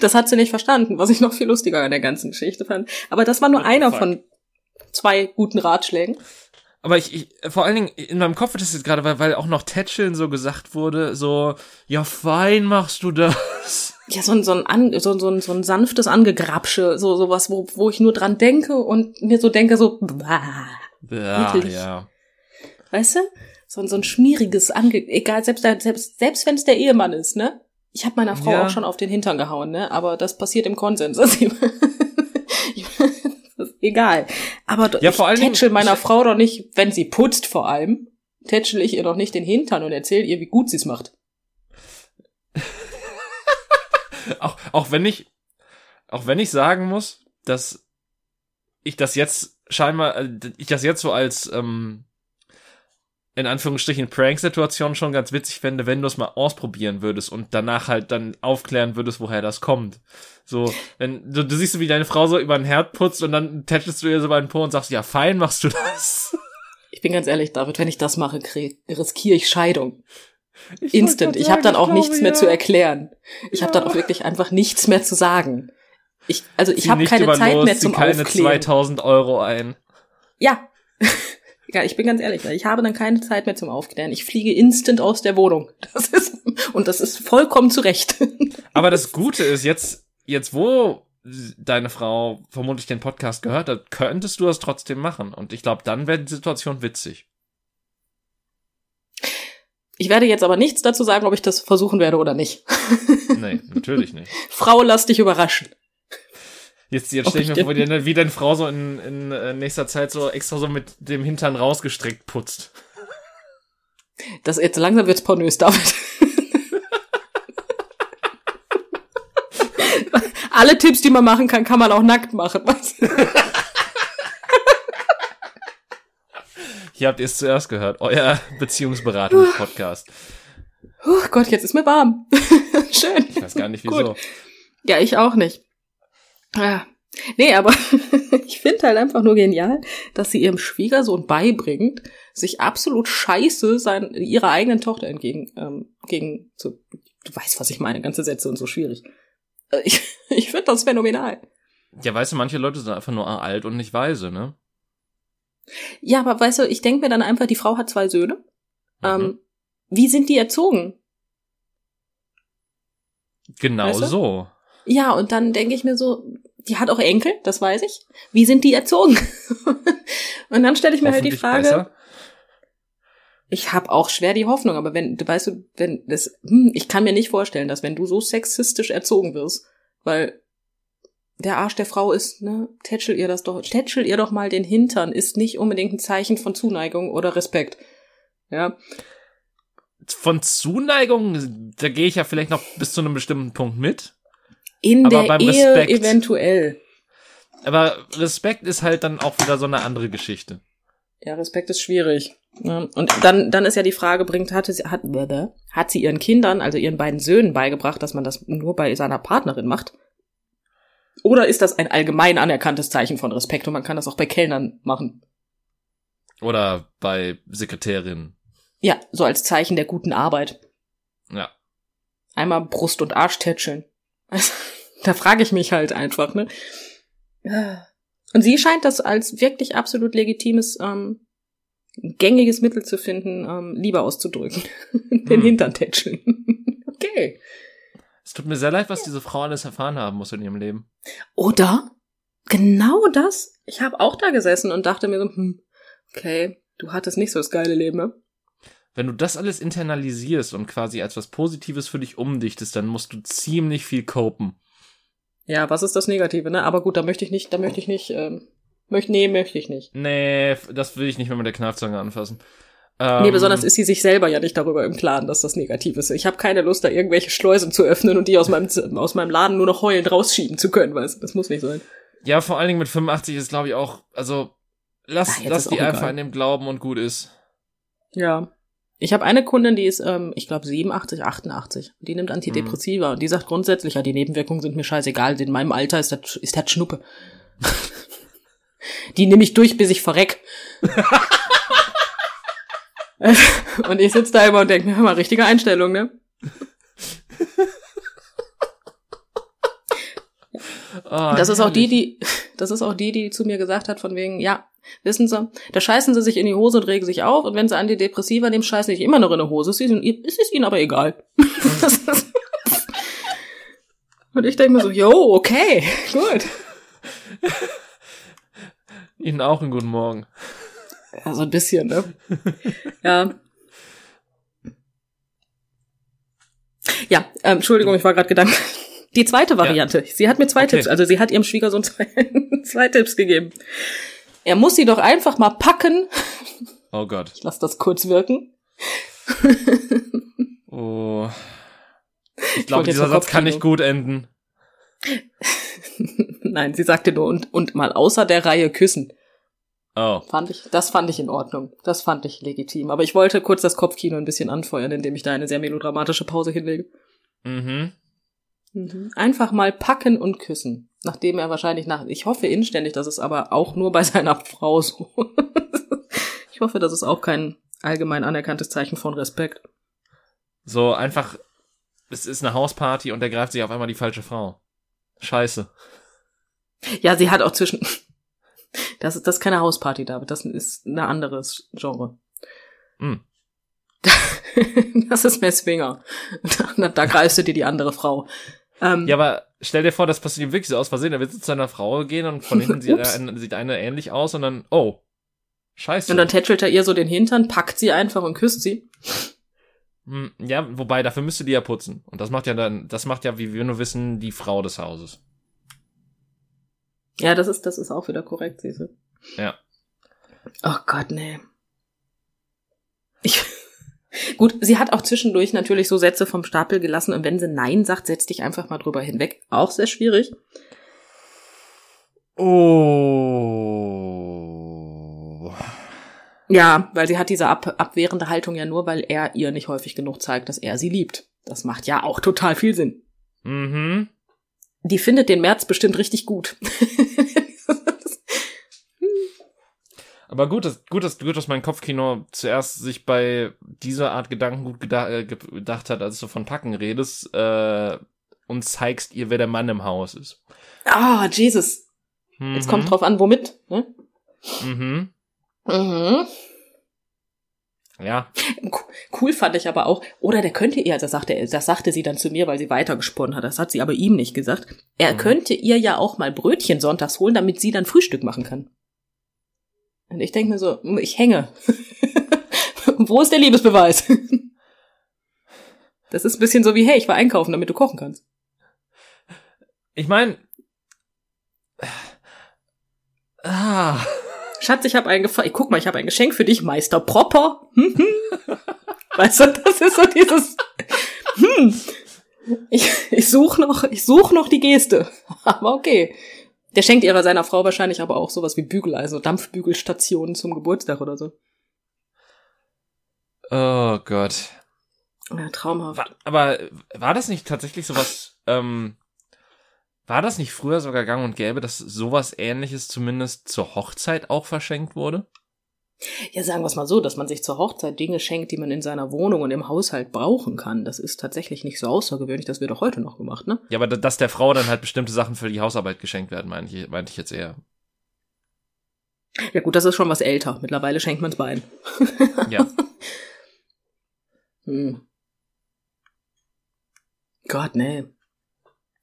Das hat sie nicht verstanden, was ich noch viel lustiger an der ganzen Geschichte fand. Aber das war nur What einer von zwei guten Ratschlägen. Aber ich, ich, vor allen Dingen, in meinem Kopf ist das jetzt gerade, weil, weil auch noch Tätscheln so gesagt wurde, so, ja, fein machst du das. Ja, so ein, so ein, an, so, so, ein, so ein sanftes Angegrapsche, so sowas, wo, wo ich nur dran denke und mir so denke, so, bah, Ja, ja. weißt du? So, ein- so ein schmieriges Ange... Egal, selbst, selbst, selbst wenn es der Ehemann ist, ne? Ich habe meiner Frau Ja. auch schon auf den Hintern gehauen, ne? Aber das passiert im Konsens. Also, egal. Aber Ja, ich tätschel meiner Frau doch nicht, wenn sie putzt vor allem, tätschel ich ihr doch nicht den Hintern und erzähl ihr, wie gut sie es macht. Auch, auch wenn ich, auch wenn ich sagen muss, dass ich das jetzt scheinbar, äh, ich das jetzt so als, ähm, in Anführungsstrichen Prank-Situation schon ganz witzig fände, wenn du es mal ausprobieren würdest und danach halt dann aufklären würdest, woher das kommt. So, wenn du, du siehst so, wie deine Frau so über den Herd putzt und dann tätschelst du ihr so bei den Po und sagst, ja, fein machst du das. Ich bin ganz ehrlich, David, wenn ich das mache, krieg, riskiere ich Scheidung. Ich Instant. Ich habe dann auch glaube, nichts mehr ja. zu erklären. Ich habe Ja. dann auch wirklich einfach nichts mehr zu sagen. Ich, also ich habe keine Zeit los, mehr zum keine Aufklären. 2000 Euro ein. Ja. Ich bin ganz ehrlich, ich habe dann keine Zeit mehr zum Aufklären. Ich fliege instant aus der Wohnung. Das ist und das ist vollkommen zu Recht. Aber das Gute ist, jetzt, jetzt wo deine Frau vermutlich den Podcast gehört hat, könntest du das trotzdem machen. Und ich glaube, dann wäre die Situation witzig. Ich werde jetzt aber nichts dazu sagen, ob ich das versuchen werde oder nicht. Nee, natürlich nicht. Frau, lass dich überraschen. Jetzt, jetzt stell ich mir vor, wie deine, wie deine Frau so in, in äh, nächster Zeit so extra so mit dem Hintern rausgestreckt putzt. Das jetzt langsam wird's pornös, David. Alle Tipps, die man machen kann, kann man auch nackt machen. Hier habt ihr es zuerst gehört. Euer Beziehungsberatungspodcast. Oh Gott, jetzt ist mir warm. Schön. Ich weiß gar nicht wieso. Gut. Ja, ich auch nicht. Ja. Nee, aber ich finde halt einfach nur genial, dass sie ihrem Schwiegersohn beibringt, sich absolut scheiße sein, ihrer eigenen Tochter entgegen, ähm, gegen zu, du weißt, was ich meine, ganze Sätze und so schwierig. Äh, Ich, ich finde das phänomenal. Ja, weißt du, manche Leute sind einfach nur alt und nicht weise, ne? Ja, aber weißt du, ich denke mir dann einfach, die Frau hat zwei Söhne. Mhm. Ähm, wie sind die erzogen? Genau weißt du? so. Ja, und dann denke ich mir so, die hat auch Enkel, das weiß ich. Wie sind die erzogen? und dann stelle ich mir halt die Frage, besser. ich habe auch schwer die Hoffnung, aber wenn, du weißt du, wenn das, hm, ich kann mir nicht vorstellen, dass wenn du so sexistisch erzogen wirst, weil der Arsch der Frau ist, ne, tätschel ihr das doch, tätschel ihr doch mal den Hintern, ist nicht unbedingt ein Zeichen von Zuneigung oder Respekt. Ja, Von Zuneigung, da gehe ich ja vielleicht noch bis zu einem bestimmten Punkt mit. In Aber der beim Ehe Respekt- eventuell. Aber Respekt ist halt dann auch wieder so eine andere Geschichte. Ja, Respekt ist schwierig. Und dann, dann ist ja die Frage, bringt, hatte sie, hat, hat sie ihren Kindern, also ihren beiden Söhnen beigebracht, dass man das nur bei seiner Partnerin macht? Oder ist das ein allgemein anerkanntes Zeichen von Respekt und man kann das auch bei Kellnern machen? Oder bei Sekretärinnen. Ja, so als Zeichen der guten Arbeit. Ja. Einmal Brust und Arsch tätscheln. Also, da frage ich mich halt einfach, ne? Ja. Und sie scheint das als wirklich absolut legitimes, ähm, gängiges Mittel zu finden, ähm, Liebe auszudrücken. Den Hm. Hintern tätscheln. okay. Es tut mir sehr leid, was diese Frau alles erfahren haben muss in ihrem Leben. Oder? Genau das. Ich habe auch da gesessen und dachte mir so, hm, okay, du hattest nicht so das geile Leben, ne? Wenn du das alles internalisierst und quasi als was Positives für dich umdichtest, dann musst du ziemlich viel copen. Ja, was ist das Negative, ne? Aber gut, da möchte ich nicht, da möchte ich nicht, ähm, möchte, nee, möchte ich nicht. Nee, das will ich nicht mehr mit der Kneifzange anfassen. Ähm, Nee, besonders ist sie sich selber ja nicht darüber im Klaren, dass das negativ ist. Ich habe keine Lust, da irgendwelche Schleusen zu öffnen und die aus meinem, aus meinem Laden nur noch heulend rausschieben zu können, weißt du? Das muss nicht sein. Ja, vor allen Dingen mit 85 ist, glaube ich, auch, also, lass, Ach, lass die einfach an dem glauben und gut ist. Ja. Ich habe eine Kundin, die ist, ähm, ich glaube, 87, 88. Die nimmt Antidepressiva und die sagt grundsätzlich, ja, die Nebenwirkungen sind mir scheißegal. In meinem Alter ist das, ist das Schnuppe. die nehme ich durch, bis ich verreck. und ich sitz da immer und denke mir, hör mal, richtige Einstellung, ne? Ah, Das ist auch die, die, das ist auch die, die zu mir gesagt hat, von wegen, ja, wissen Sie, da scheißen Sie sich in die Hose und regen sich auf und wenn Sie Antidepressiva nehmen, scheißen Sie sich immer noch in die Hose. Es ist Ihnen, es ist Ihnen aber egal. Und ich denke mir so, yo, okay, gut. Ihnen auch einen guten Morgen. Ja, so ein bisschen, ne? Ja. Ja, ähm, Entschuldigung, ich war gerade gedanklich. Die zweite Variante. Sie hat mir zwei Okay. Tipps, also sie hat ihrem Schwiegersohn zwei, zwei Tipps gegeben. Er muss sie doch einfach mal packen. Oh Gott. Ich lass das kurz wirken. Oh. Ich glaube, dieser Satz kann nicht gut enden. Nein, sie sagte nur und, und mal außer der Reihe küssen. Oh. Fand ich, das fand ich in Ordnung. Das fand ich legitim. Aber ich wollte kurz das Kopfkino ein bisschen anfeuern, indem ich da eine sehr melodramatische Pause hinlege. Mhm. Mhm. Einfach mal packen und küssen. Nachdem er wahrscheinlich nach, ich hoffe inständig, dass es aber auch nur bei seiner Frau so. ich hoffe, das ist auch kein allgemein anerkanntes Zeichen von Respekt. So einfach, es ist eine Hausparty und der greift sich auf einmal die falsche Frau. Scheiße. Ja, sie hat auch zwischen, das ist, das ist keine Hausparty, David, das ist ein anderes Genre. Hm. Das ist mehr Swinger. Da, da greifst du dir die andere Frau. Ähm, Ja, aber stell dir vor, das passiert ihm wirklich so aus Versehen. Er will zu seiner Frau gehen und von hinten sieht, eine, sieht eine ähnlich aus und dann, oh. Scheiße. Und dann tätschelt er ihr so den Hintern, packt sie einfach und küsst sie. Hm, Ja, wobei, dafür müsste die ja putzen. Und das macht ja dann, das macht ja, wie wir nur wissen, die Frau des Hauses. Ja, das ist, das ist auch wieder korrekt, siehst du. Ja. Oh Gott, nee. Ich, gut, sie hat auch zwischendurch natürlich so Sätze vom Stapel gelassen und wenn sie Nein sagt, setz dich einfach mal drüber hinweg. Auch sehr schwierig. Oh. Ja, weil sie hat diese ab, abwehrende Haltung ja nur, weil er ihr nicht häufig genug zeigt, dass er sie liebt. Das macht ja auch total viel Sinn. Mhm. Die findet den März bestimmt richtig gut. Aber gut, dass, gut, dass, gut, dass mein Kopfkino zuerst sich bei dieser Art Gedanken gut geda äh, ge- gedacht hat, als du von Packen redest, äh, und zeigst ihr, wer der Mann im Haus ist. Ah, Jesus. Jetzt Mhm. kommt drauf an, womit. Ne? Mhm. Mhm. Ja. Cool fand ich aber auch, oder der könnte ihr, das sagte, das sagte sie dann zu mir, weil sie weitergesponnen hat, das hat sie aber ihm nicht gesagt, er Mhm. könnte ihr ja auch mal Brötchen sonntags holen, damit sie dann Frühstück machen kann. Und ich denke mir so, ich hänge. Wo ist der Liebesbeweis? das ist ein bisschen so wie, hey, ich war einkaufen, damit du kochen kannst. Ich meine. Ah. Schatz, ich habe ein Gefa guck mal, ich habe ein Geschenk für dich, Meister Propper. Hm, hm. weißt du, das ist so dieses hm. Ich, ich suche noch, ich suche noch die Geste. Aber okay. Der schenkt ihrer seiner Frau wahrscheinlich aber auch sowas wie Bügel, also Dampfbügelstationen zum Geburtstag oder so. Oh Gott. Ja, traumhaft. War, aber war das nicht tatsächlich sowas, ähm, war das nicht früher sogar gang und gäbe, dass sowas ähnliches zumindest zur Hochzeit auch verschenkt wurde? Ja, sagen wir es mal so, dass man sich zur Hochzeit Dinge schenkt, die man in seiner Wohnung und im Haushalt brauchen kann. Das ist tatsächlich nicht so außergewöhnlich. Das wird auch heute noch gemacht, ne? Ja, aber da- dass der Frau dann halt bestimmte Sachen für die Hausarbeit geschenkt werden, meinte ich, meinte ich jetzt eher. Ja gut, das ist schon was älter. Mittlerweile schenkt man's Bein. Ja. Hm. Gott, nee.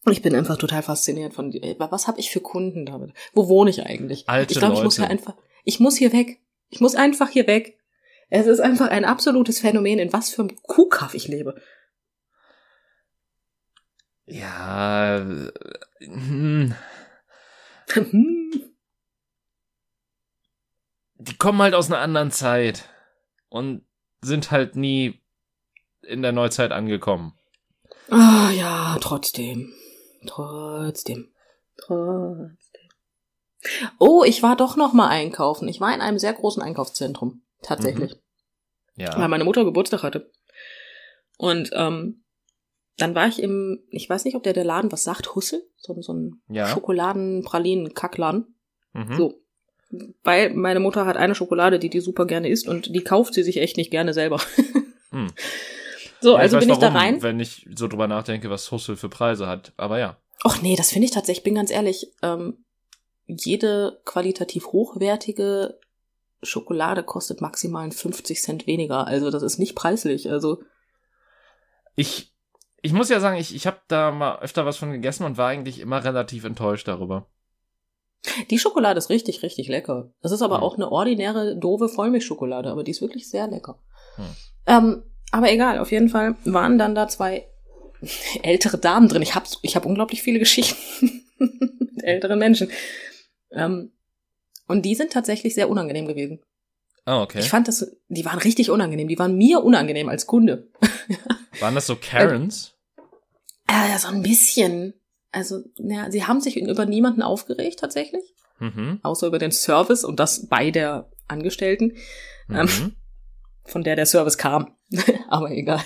Ich bin einfach total fasziniert von dir. Was habe ich für Kunden damit? Wo wohne ich eigentlich? Alte ich glaube, ich muss hier einfach. Ich muss hier weg. Ich muss einfach hier weg. Es ist einfach ein absolutes Phänomen, in was für einem Kuhkaff ich lebe. Ja. Hm. Die kommen halt aus einer anderen Zeit und sind halt nie in der Neuzeit angekommen. Ah ja, trotzdem. Trotzdem. Trotzdem. Oh, ich war doch noch mal einkaufen. Ich war in einem sehr großen Einkaufszentrum. Tatsächlich. weil Ja. meine Mutter Geburtstag hatte. Und ähm, dann war ich im, ich weiß nicht, ob der der Laden was sagt, Hussel, so, so ein Ja. Schokoladen-Pralinen-Kackladen. Mhm. So. Weil meine Mutter hat eine Schokolade, die die super gerne isst und die kauft sie sich echt nicht gerne selber. Hm. So, Ja, also bin ich da warum, rein. Wenn ich so drüber nachdenke, was Hussel für Preise hat. Aber ja. Och nee, das finde ich tatsächlich, ich bin ganz ehrlich, ähm, jede qualitativ hochwertige Schokolade kostet maximal 50 Cent weniger. Also das ist nicht preislich. Also Ich, ich muss ja sagen, ich, ich habe da mal öfter was von gegessen und war eigentlich immer relativ enttäuscht darüber. Die Schokolade ist richtig, richtig lecker. Das ist aber Hm. auch eine ordinäre, doofe Vollmilchschokolade, aber die ist wirklich sehr lecker. Hm. Ähm, aber egal, auf jeden Fall waren dann da zwei ältere Damen drin. Ich habe ich hab unglaublich viele Geschichten mit älteren Menschen. Ähm, und die sind tatsächlich sehr unangenehm gewesen. Ah, okay. Ich fand das, die waren richtig unangenehm. Die waren mir unangenehm als Kunde. Waren das so Karens? Äh, ja, so ein bisschen. Also, ja, sie haben sich über niemanden aufgeregt tatsächlich. Mhm. Außer über den Service und das bei der Angestellten. Ähm, Mhm. von der der Service kam. Aber egal.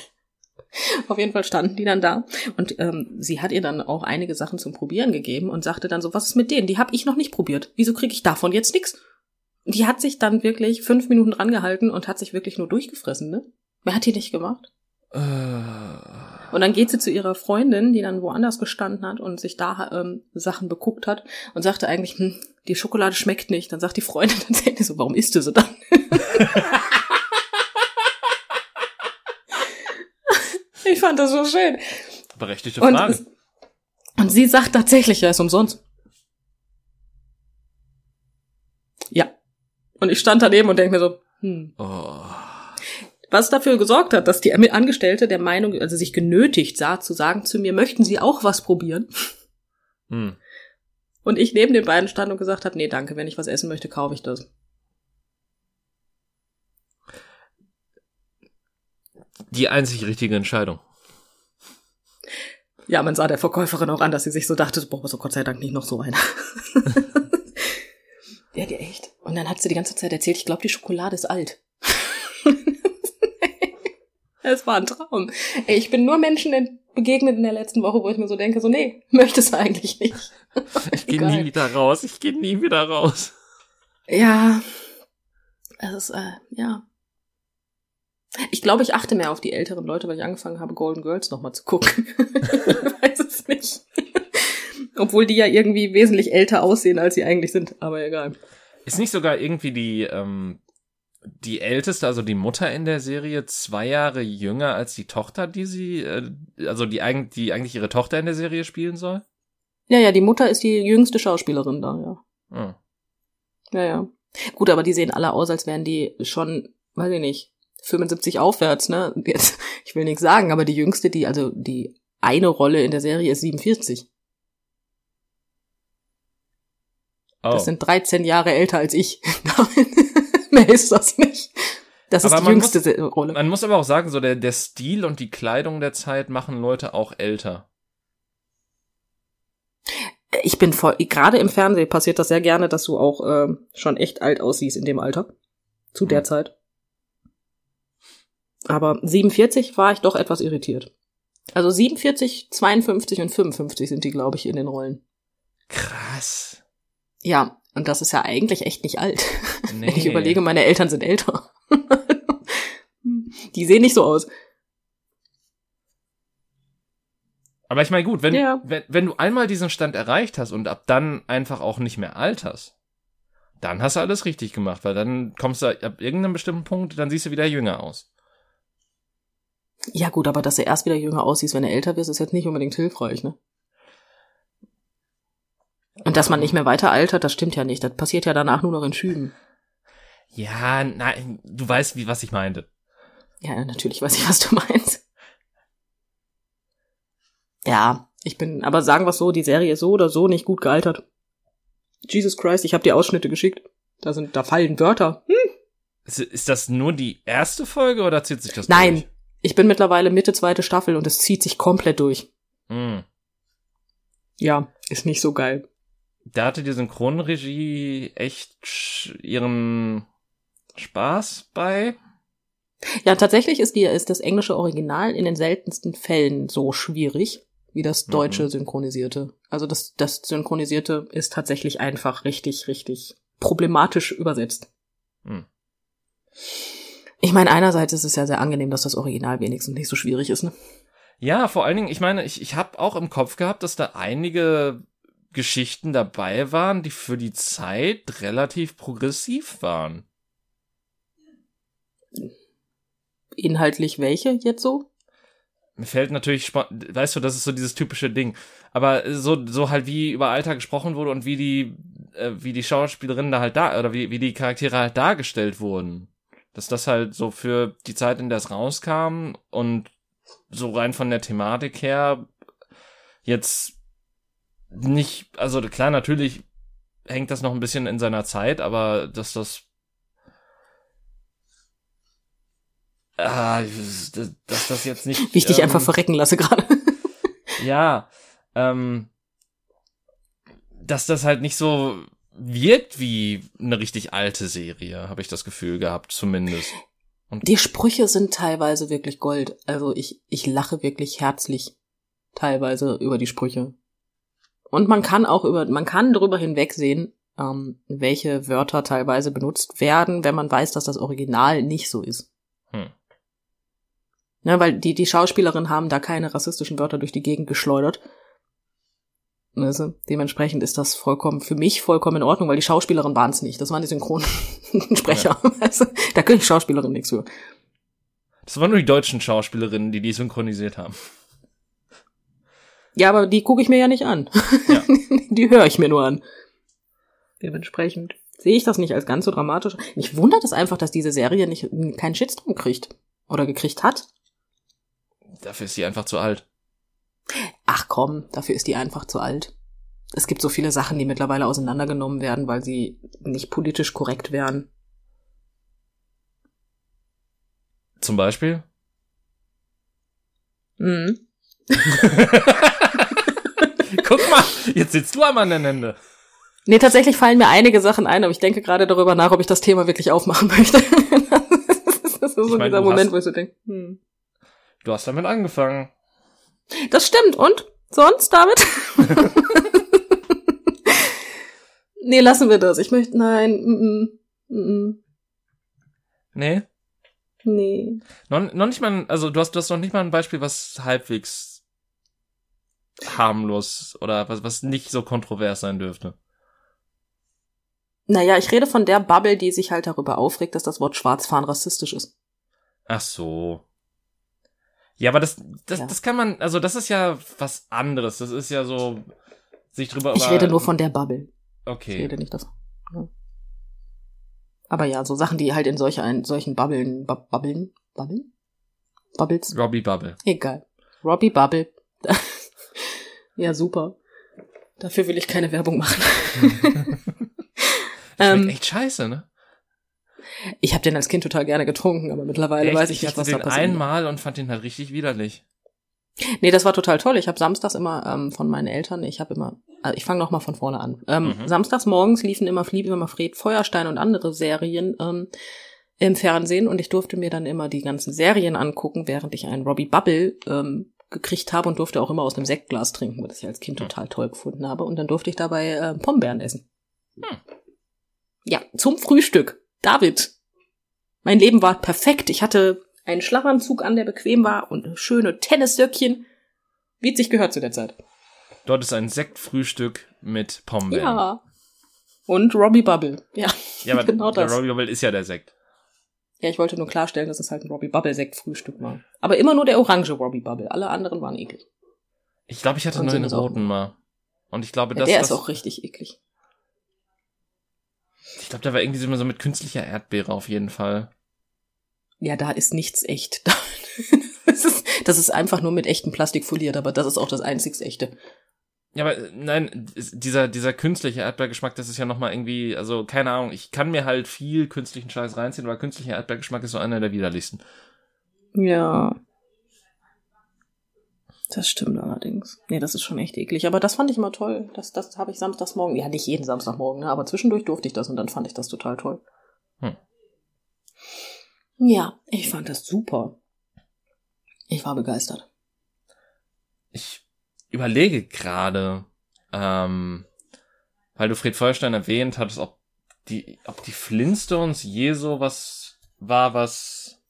Auf jeden Fall standen die dann da und ähm, sie hat ihr dann auch einige Sachen zum Probieren gegeben und sagte dann so, was ist mit denen? Die habe ich noch nicht probiert. Wieso kriege ich davon jetzt nix? Die hat sich dann wirklich fünf Minuten dran gehalten und hat sich wirklich nur durchgefressen, ne? Wer hat die nicht gemacht? Äh, Und dann geht sie zu ihrer Freundin, die dann woanders gestanden hat und sich da ähm, Sachen beguckt hat und sagte eigentlich, hm, die Schokolade schmeckt nicht. Dann sagt die Freundin tatsächlich so, warum isst du sie dann? ich fand das so schön. berechtigte Und, Frage. und sie sagt tatsächlich, ja, ist umsonst. Ja. Und ich stand daneben und denke mir so, hm. Oh. Was dafür gesorgt hat, dass die Angestellte der Meinung, also sich genötigt sah, zu sagen zu mir, möchten Sie auch was probieren? Hm. Und ich neben den beiden stand und gesagt habe, nee, danke, wenn ich was essen möchte, kaufe ich das. Die einzig richtige Entscheidung. Ja, man sah der Verkäuferin auch an, dass sie sich so dachte, boah, so Gott sei Dank nicht noch so einer. ja, die echt. Und dann hat sie die ganze Zeit erzählt, ich glaube, die Schokolade ist alt. Es war ein Traum. Ey, ich bin nur Menschen begegnet in der letzten Woche, wo ich mir so denke, so, nee, möchtest du eigentlich nicht. Ich gehe nie wieder raus, ich gehe nie wieder raus. Ja, es ist, äh, ja. Ich glaube, ich achte mehr auf die älteren Leute, weil ich angefangen habe, Golden Girls nochmal zu gucken. weiß es nicht. Obwohl die ja irgendwie wesentlich älter aussehen, als sie eigentlich sind, aber egal. Ist nicht sogar irgendwie die, ähm, die älteste, also die Mutter in der Serie, zwei Jahre jünger als die Tochter, die sie, äh, also die, eigentlich, die eigentlich ihre Tochter in der Serie spielen soll? Ja, ja, die Mutter ist die jüngste Schauspielerin da, ja. Hm. Ja, ja. Gut, aber die sehen alle aus, als wären die schon, weiß ich nicht, 75 aufwärts, ne? Jetzt, ich will nichts sagen, aber die jüngste, die, also die eine Rolle in der Serie ist 47. Oh. Das sind 13 Jahre älter als ich. Mehr ist das nicht. Das ist Aber die man jüngste muss- Rolle. Man muss aber auch sagen, so der, der Stil und die Kleidung der Zeit machen Leute auch älter. Ich bin voll, gerade im Fernsehen passiert das sehr gerne, dass du auch äh, schon echt alt aussiehst in dem Alter. Zu der Hm. Zeit. Aber 47 war ich doch etwas irritiert. Also 47, 52 und 55 sind die, glaube ich, in den Rollen. Krass. Ja, und das ist ja eigentlich echt nicht alt. Nee. Wenn ich überlege, meine Eltern sind älter. die sehen nicht so aus. Aber ich meine, gut, wenn, Ja. wenn, wenn du einmal diesen Stand erreicht hast und ab dann einfach auch nicht mehr alterst, dann hast du alles richtig gemacht, weil dann kommst du ab irgendeinem bestimmten Punkt, dann siehst du wieder jünger aus. Ja gut, aber dass du erst wieder jünger aussiehst, wenn du älter wirst, ist jetzt nicht unbedingt hilfreich, ne? Und dass man nicht mehr weiter altert, das stimmt ja nicht. Das passiert ja danach nur noch in Schüben. Ja, nein, du weißt, wie, was ich meinte. Ja, natürlich weiß ich, was du meinst. Ja, ich bin, aber sagen wir es so, die Serie ist so oder so nicht gut gealtert. Jesus Christ, ich habe die Ausschnitte geschickt. Da sind, da fallen Wörter. Hm. Ist, ist das nur die erste Folge oder zieht sich das Nein, durch? Ich bin mittlerweile Mitte zweite Staffel und es zieht sich komplett durch. Hm. Ja, ist nicht so geil. Da hatte die Synchronregie echt ihren Spaß bei. Ja, tatsächlich ist die, ist das englische Original in den seltensten Fällen so schwierig wie das deutsche Mhm. synchronisierte. Also das, das synchronisierte ist tatsächlich einfach richtig, richtig problematisch übersetzt. Hm. Ich meine, einerseits ist es ja sehr angenehm, dass das Original wenigstens nicht so schwierig ist. Ne? Ja, vor allen Dingen, ich meine, ich, ich habe auch im Kopf gehabt, dass da einige Geschichten dabei waren, die für die Zeit relativ progressiv waren. Inhaltlich welche jetzt so? Mir fällt natürlich, weißt du, das ist so dieses typische Ding. Aber so, so halt wie über Alter gesprochen wurde und wie die, äh, wie die Schauspielerinnen da halt da, oder wie, wie die Charaktere halt dargestellt wurden. Dass das halt so für die Zeit, in der es rauskam und so rein von der Thematik her jetzt nicht, also klar, natürlich hängt das noch ein bisschen in seiner Zeit, aber dass das Ah, dass das jetzt nicht. Wie ich dich ähm, einfach verrecken lasse gerade. ja, ähm, dass das halt nicht so wirkt wie eine richtig alte Serie, habe ich das Gefühl gehabt, zumindest. Die Sprüche sind teilweise wirklich Gold. Also ich, ich lache wirklich herzlich teilweise über die Sprüche. Und man kann auch über, man kann darüber hinwegsehen, ähm, welche Wörter teilweise benutzt werden, wenn man weiß, dass das Original nicht so ist. Hm. Ne, weil die, die Schauspielerinnen haben da keine rassistischen Wörter durch die Gegend geschleudert. Also, dementsprechend ist das vollkommen, für mich vollkommen in Ordnung, weil die Schauspielerinnen waren es nicht. Das waren die Synchronsprecher. Also, da können die Schauspielerinnen nichts für. Das waren nur die deutschen Schauspielerinnen, die die synchronisiert haben. Ja, aber die gucke ich mir ja nicht an. Ja. die höre ich mir nur an. Dementsprechend sehe ich das nicht als ganz so dramatisch. Mich wundert es einfach, dass diese Serie nicht keinen Shitstorm kriegt. Oder gekriegt hat? Dafür ist sie einfach zu alt. Ach komm, dafür ist die einfach zu alt. Es gibt so viele Sachen, die mittlerweile auseinandergenommen werden, weil sie nicht politisch korrekt wären. Zum Beispiel? Mhm. Guck mal, jetzt sitzt du einmal an der Ende. Nee, tatsächlich fallen mir einige Sachen ein, aber ich denke gerade darüber nach, ob ich das Thema wirklich aufmachen möchte. das ist so Ich mein, dieser Moment, hast- wo ich so denke, hm. Du hast damit angefangen. Das stimmt. Und? Sonst, David? nee, lassen wir das. Ich möchte, nein, mm, mm, mm, Nee. nee. Noch, noch nicht mal, ein- also du hast, du hast noch nicht mal ein Beispiel, was halbwegs harmlos oder was, was nicht so kontrovers sein dürfte. Naja, ich rede von der Bubble, die sich halt darüber aufregt, dass das Wort Schwarzfahren rassistisch ist. Ach so. Ja, aber das, das, Ja. das kann man, also das ist ja was anderes. Das ist ja so, sich drüber Ich rede nur von der Bubble. Ich Okay. rede nicht das. Aber ja, so Sachen, die halt in solche, in solchen Bubbeln, Bu- Bubbeln, Bubbeln? Bubbles? Robbie Bubble. Egal. Robbie Bubble. ja, super. Dafür will ich keine Werbung machen. Schmeckt ähm, echt scheiße, ne? Ich habe den als Kind total gerne getrunken, aber mittlerweile Echt? weiß ich, nicht, hatte was den da passiert. einmal und fand den halt richtig widerlich. Nee, das war total toll. Ich habe samstags immer ähm, von meinen Eltern, ich habe immer, also ich fange noch mal von vorne an. Ähm, Mhm. Samstags morgens liefen immer Fliebe, immer Fred, Feuerstein und andere Serien ähm, im Fernsehen und ich durfte mir dann immer die ganzen Serien angucken, während ich einen Robbie Bubble ähm, gekriegt habe und durfte auch immer aus einem Sektglas trinken, was ich als Kind Hm. total toll gefunden habe. Und dann durfte ich dabei äh, Pombeeren essen. Hm. Ja, zum Frühstück. David. Mein Leben war perfekt. Ich hatte einen Schlafanzug an, der bequem war und schöne Tennissöckchen. Wie es sich gehört zu der Zeit. Dort ist ein Sektfrühstück mit Pombeeren. Ja. Und Robbie Bubble. Ja. ja aber genau der das. Robbie Bubble ist ja der Sekt. Ja, ich wollte nur klarstellen, dass es halt ein Robbie Bubble Sektfrühstück war. Aber immer nur der orange Robbie Bubble. Alle anderen waren eklig. Ich glaube, ich hatte nur den roten mal. Und ich glaube, Ja, das, der das ist auch richtig eklig. Ich glaube, der war irgendwie so so mit künstlicher Erdbeere auf jeden Fall. Ja, da ist nichts echt. Das ist, das ist einfach nur mit echtem Plastik foliert, aber das ist auch das einzigste echte. Ja, aber nein, dieser, dieser künstliche Erdbeergeschmack, das ist ja nochmal irgendwie, also keine Ahnung, ich kann mir halt viel künstlichen Scheiß reinziehen, aber künstlicher Erdbeergeschmack ist so einer der widerlichsten. Ja. Das stimmt allerdings. Nee, das ist schon echt eklig. Aber das fand ich immer toll. Das, das habe ich samstagsmorgen. Ja, nicht jeden Samstagmorgen, ne? aber zwischendurch durfte ich das und dann fand ich das total toll. Hm. Ja, ich fand das super. Ich war begeistert. Ich überlege gerade, ähm, weil du Fred Feuerstein erwähnt hattest, ob die, ob die Flintstones je so was war, was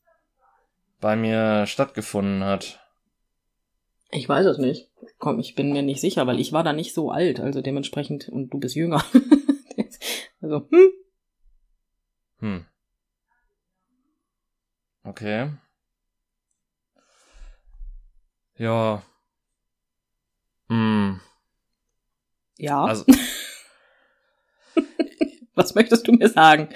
bei mir stattgefunden hat. Ich weiß es nicht. Komm, ich bin mir nicht sicher, weil ich war da nicht so alt, also dementsprechend, und du bist jünger. also, hm. Hm. Okay. Ja. Hm. Ja. Also, Was möchtest du mir sagen?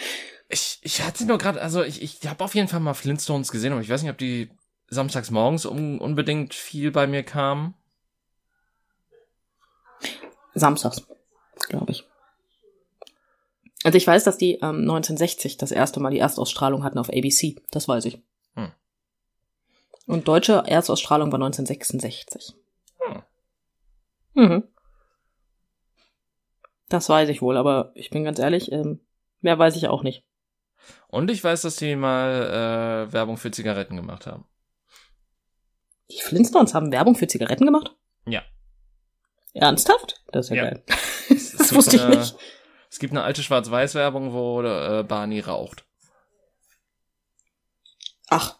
ich, ich hatte nur gerade, also ich, ich habe auf jeden Fall mal Flintstones gesehen, aber ich weiß nicht, ob die samstags morgens un unbedingt viel bei mir kamen. Samstags, glaube ich. Also ich weiß, dass die ähm, 1960 das erste Mal die Erstausstrahlung hatten auf ABC. Das weiß ich. Hm. Und deutsche Erstausstrahlung war 1966. Hm. Mhm. Das weiß ich wohl, aber ich bin ganz ehrlich, ähm, mehr weiß ich auch nicht. Und ich weiß, dass die mal äh, Werbung für Zigaretten gemacht haben. Die Flintstones haben Werbung für Zigaretten gemacht? Ja. Ernsthaft? Das ist ja, Ja. geil. Es das gibt wusste ich eine- nicht. Es gibt eine alte Schwarz-Weiß-Werbung, wo äh, Barney raucht. Ach,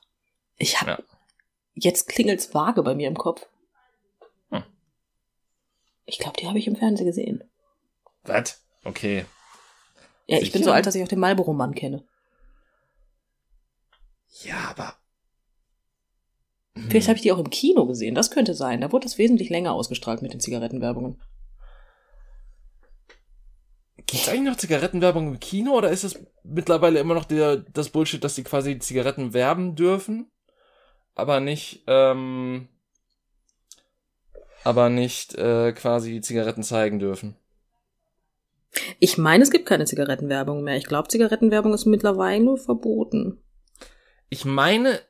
ich hab. Ja. Jetzt klingelt's vage bei mir im Kopf. Hm. Ich glaube, die habe ich im Fernsehen gesehen. Was? Okay. Ja, ich bin Sicher? so alt, dass ich auch den Marlboro-Mann kenne. Ja, aber. Vielleicht habe ich die auch im Kino gesehen. Das könnte sein. Da wurde es wesentlich länger ausgestrahlt mit den Zigarettenwerbungen. Gibt's eigentlich noch Zigarettenwerbung im Kino oder ist es mittlerweile immer noch der, das Bullshit, dass die quasi Zigaretten werben dürfen? aber nicht, ähm, aber nicht äh, quasi Zigaretten zeigen dürfen. Ich meine, es gibt keine Zigarettenwerbung mehr. Ich glaube, Zigarettenwerbung ist mittlerweile verboten. Ich meine,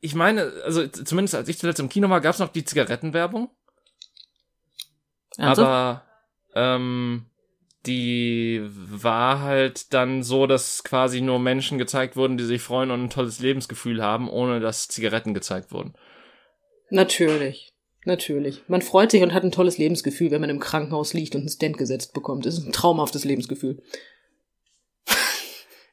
ich meine, also zumindest als ich zuletzt im Kino war, gab es noch die Zigarettenwerbung. Ernsthaft? Aber ähm, die war halt dann so, dass quasi nur Menschen gezeigt wurden, die sich freuen und ein tolles Lebensgefühl haben, ohne dass Zigaretten gezeigt wurden. Natürlich. Natürlich. Man freut sich und hat ein tolles Lebensgefühl, wenn man im Krankenhaus liegt und einen Stent gesetzt bekommt. Das ist ein traumhaftes Lebensgefühl.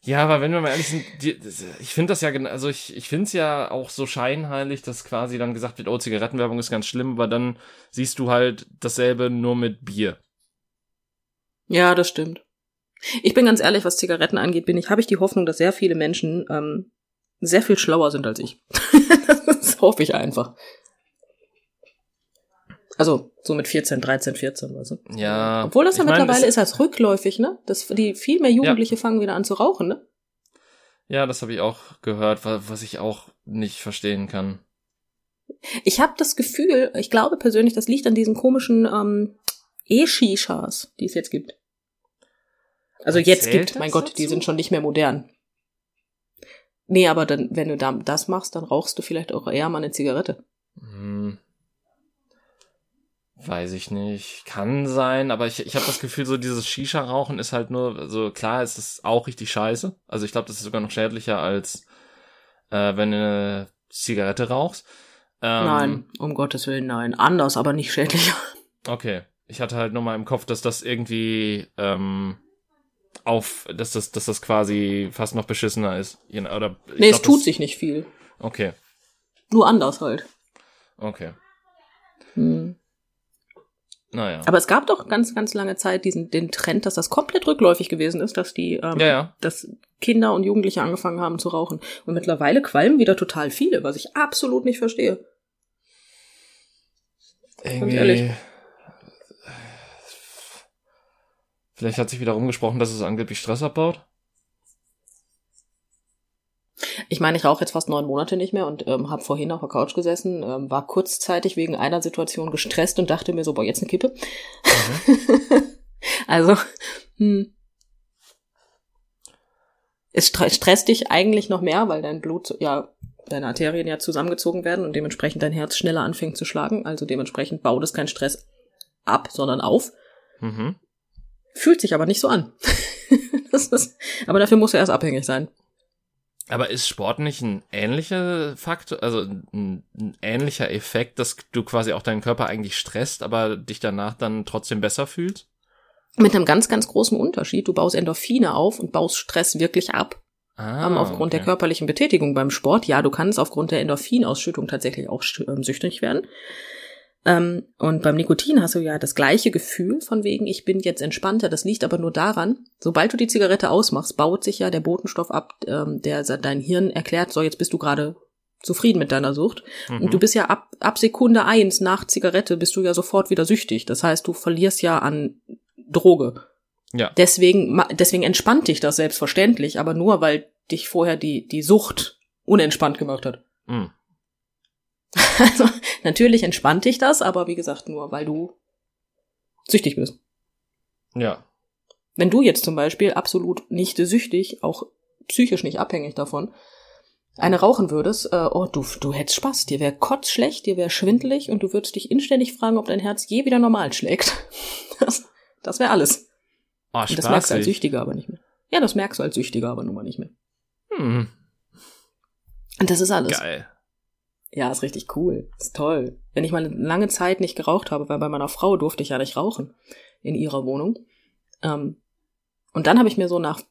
Ja, aber wenn wir mal ehrlich sind, die, ich finde das ja, also ich, ich finde es ja auch so scheinheilig, dass quasi dann gesagt wird, oh, Zigarettenwerbung ist ganz schlimm, aber dann siehst du halt dasselbe nur mit Bier. Ja, das stimmt. Ich bin ganz ehrlich, was Zigaretten angeht, bin ich, habe ich die Hoffnung, dass sehr viele Menschen ähm, sehr viel schlauer sind als ich. das hoffe ich einfach. Also so mit 14, 13, 14, weißt du? Ja. Obwohl das ja mittlerweile es- ist das rückläufig, ne? Das, die viel mehr Jugendliche fangen wieder an zu rauchen, ne? Ja, das habe ich auch gehört, wa- was ich auch nicht verstehen kann. Ich habe das Gefühl, ich glaube persönlich, das liegt an diesen komischen ähm, E-Shishas, die es jetzt gibt. Also jetzt Zählt gibt, mein Gott, die dazu? sind schon nicht mehr modern. Nee, aber dann, wenn du da das machst, dann rauchst du vielleicht auch eher mal eine Zigarette. Hm. Weiß ich nicht. Kann sein, aber ich, ich habe das Gefühl, so dieses Shisha-Rauchen ist halt nur, also klar ist es auch richtig scheiße. Also ich glaube, das ist sogar noch schädlicher als äh, wenn du eine Zigarette rauchst. Ähm, nein, um Gottes Willen, nein. Anders, aber nicht schädlicher. Okay. Ich hatte halt nur mal im Kopf, dass das irgendwie ähm, auf, dass das, dass das quasi fast noch beschissener ist. Oder Nee, es glaub, tut das, sich nicht viel. Okay, Nur anders halt. okay. Hm. Naja. Aber es gab doch ganz, ganz lange Zeit diesen, den Trend, dass das komplett rückläufig gewesen ist, dass die, ähm, ja, ja. dass Kinder und Jugendliche angefangen haben zu rauchen. Und mittlerweile qualmen wieder total viele, was ich absolut nicht verstehe. Irgendwie. ehrlich. Vielleicht hat sich wieder rumgesprochen, dass es angeblich Stress abbaut. Ich meine, ich rauche jetzt fast neun Monate nicht mehr und ähm, habe vorhin auf der Couch gesessen, ähm, war kurzzeitig wegen einer Situation gestresst und dachte mir so, boah, jetzt eine Kippe. also, hm. Es stre- stresst dich eigentlich noch mehr, weil dein Blut, ja, deine Arterien ja zusammengezogen werden und dementsprechend dein Herz schneller anfängt zu schlagen. Also dementsprechend baut es keinen Stress ab, sondern auf. Mhm. Fühlt sich aber nicht so an. ist, aber dafür muss er erst abhängig sein. Aber ist Sport nicht ein ähnlicher Faktor, also ein, ein ähnlicher Effekt, dass du quasi auch deinen Körper eigentlich stresst, aber dich danach dann trotzdem besser fühlst? Mit einem ganz, ganz großen Unterschied. Du baust Endorphine auf und baust Stress wirklich ab. Ah, ähm, aufgrund der okay. körperlichen Betätigung beim Sport. Ja, du kannst aufgrund der Endorphinausschüttung tatsächlich auch ähm, süchtig werden. Ähm, und beim Nikotin hast du ja das gleiche Gefühl von wegen, ich bin jetzt entspannter. Das liegt aber nur daran, sobald du die Zigarette ausmachst, baut sich ja der Botenstoff ab, ähm, der dein Hirn erklärt, so jetzt bist du gerade zufrieden mit deiner Sucht. Mhm. Und du bist ja ab, ab Sekunde eins nach Zigarette bist du ja sofort wieder süchtig. Das heißt, du verlierst ja an Droge. Ja. Deswegen, deswegen entspannt dich das selbstverständlich, aber nur, weil dich vorher die, die Sucht unentspannt gemacht hat. Mhm. Also, natürlich entspannt dich das, aber wie gesagt, nur weil du süchtig bist. Ja. Wenn du jetzt zum Beispiel absolut nicht süchtig, auch psychisch nicht abhängig davon, eine rauchen würdest, äh, oh, du, du hättest Spaß, dir wäre kotzschlecht, dir wäre schwindelig und du würdest dich inständig fragen, ob dein Herz je wieder normal schlägt. Das, das wäre alles. Oh, Und das merkst du als. Süchtiger aber nicht mehr. Ja, das merkst du als Süchtiger aber nun mal nicht mehr. Hm, Und das ist alles. geil. Ja, ist richtig cool. Ist toll. Wenn ich mal eine lange Zeit nicht geraucht habe, weil bei meiner Frau durfte ich ja nicht rauchen in ihrer Wohnung. Ähm, und dann habe ich mir so nach,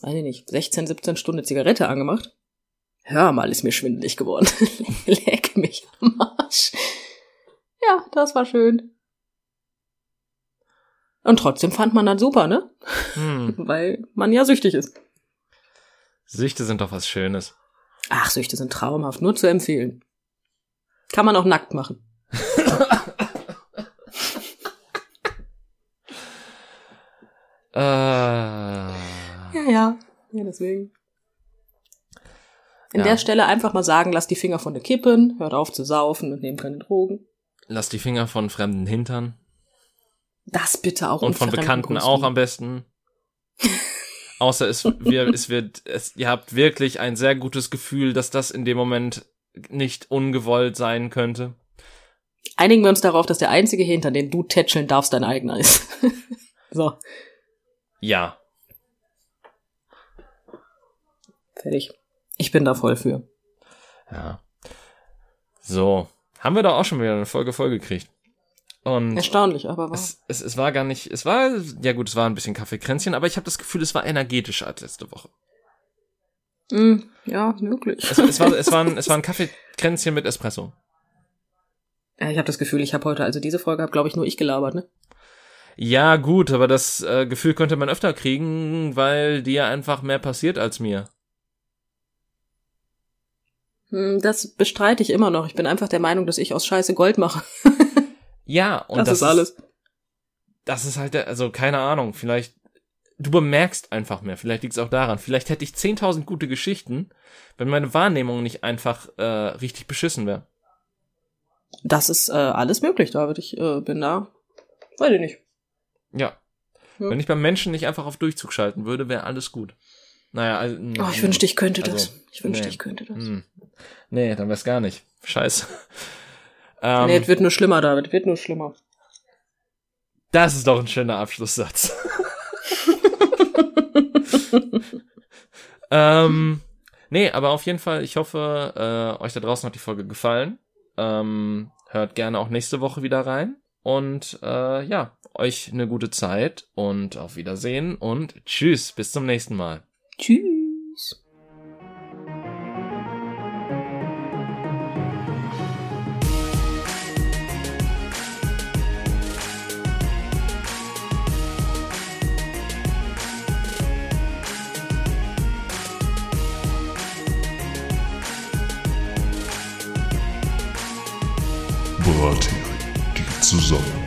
weiß ich nicht, 16, 17 Stunden Zigarette angemacht. Hör mal, ist mir schwindelig geworden. Leck mich am Arsch. Ja, das war schön. Und trotzdem fand man das super, ne? Hm. Weil man ja süchtig ist. Süchte sind doch was Schönes. Ach, Süchte sind traumhaft, nur zu empfehlen. Kann man auch nackt machen. Äh, Ja, ja. Ja, deswegen. in Ja. der Stelle einfach mal sagen, lasst die Finger von der Kippen, hört auf zu saufen und nehmt keine Drogen. Lass die Finger von fremden Hintern. Das bitte auch. Und von Bekannten Brüsten. auch am besten. Außer es, wir, es wird, es, ihr habt wirklich ein sehr gutes Gefühl, dass das in dem Moment nicht ungewollt sein könnte. Einigen wir uns darauf, dass der einzige Hintern, den du tätscheln darfst, dein eigener ist. so, Ja. fertig. Ich bin da voll für. Ja. So. Haben wir da auch schon wieder eine Folge vollgekriegt. Und Erstaunlich, aber wahr. es, es, es war gar nicht, es war, ja gut, es war ein bisschen Kaffeekränzchen, aber ich habe das Gefühl, es war energetischer als letzte Woche. Mm, ja, möglich. Es, es, war, es, war, ein, es war ein Kaffeekränzchen mit Espresso. Ja, ich habe das Gefühl, ich habe heute, also diese Folge habe, glaube ich, nur ich gelabert, ne? Ja, gut, aber das äh, Gefühl könnte man öfter kriegen, weil dir einfach mehr passiert als mir. Hm, Das bestreite ich immer noch. Ich bin einfach der Meinung, dass ich aus Scheiße Gold mache. Ja, und das, ist alles. Das ist halt, der, also keine Ahnung, vielleicht, du bemerkst einfach mehr, vielleicht liegt es auch daran. Vielleicht hätte ich 10.000 gute Geschichten, wenn meine Wahrnehmung nicht einfach äh, richtig beschissen wäre. Das ist äh, alles möglich, David. Ich äh, bin da. Weiß ich nicht. Ja. Ja. Wenn ich beim Menschen nicht einfach auf Durchzug schalten würde, wäre alles gut. Naja, also, Oh, ich wünschte, ich könnte das. Also, ich wünschte, nee. ich könnte das. Hm. Nee, dann wär's gar nicht. Scheiße. Ähm, nee, es wird nur schlimmer, David. Es wird nur schlimmer. Das ist doch ein schöner Abschlusssatz. ähm, nee, aber auf jeden Fall, ich hoffe, äh, euch da draußen hat die Folge gefallen. Ähm, hört gerne auch nächste Woche wieder rein. Und äh, ja, euch eine gute Zeit und auf Wiedersehen und tschüss, bis zum nächsten Mal. Tschüss. Die zusammen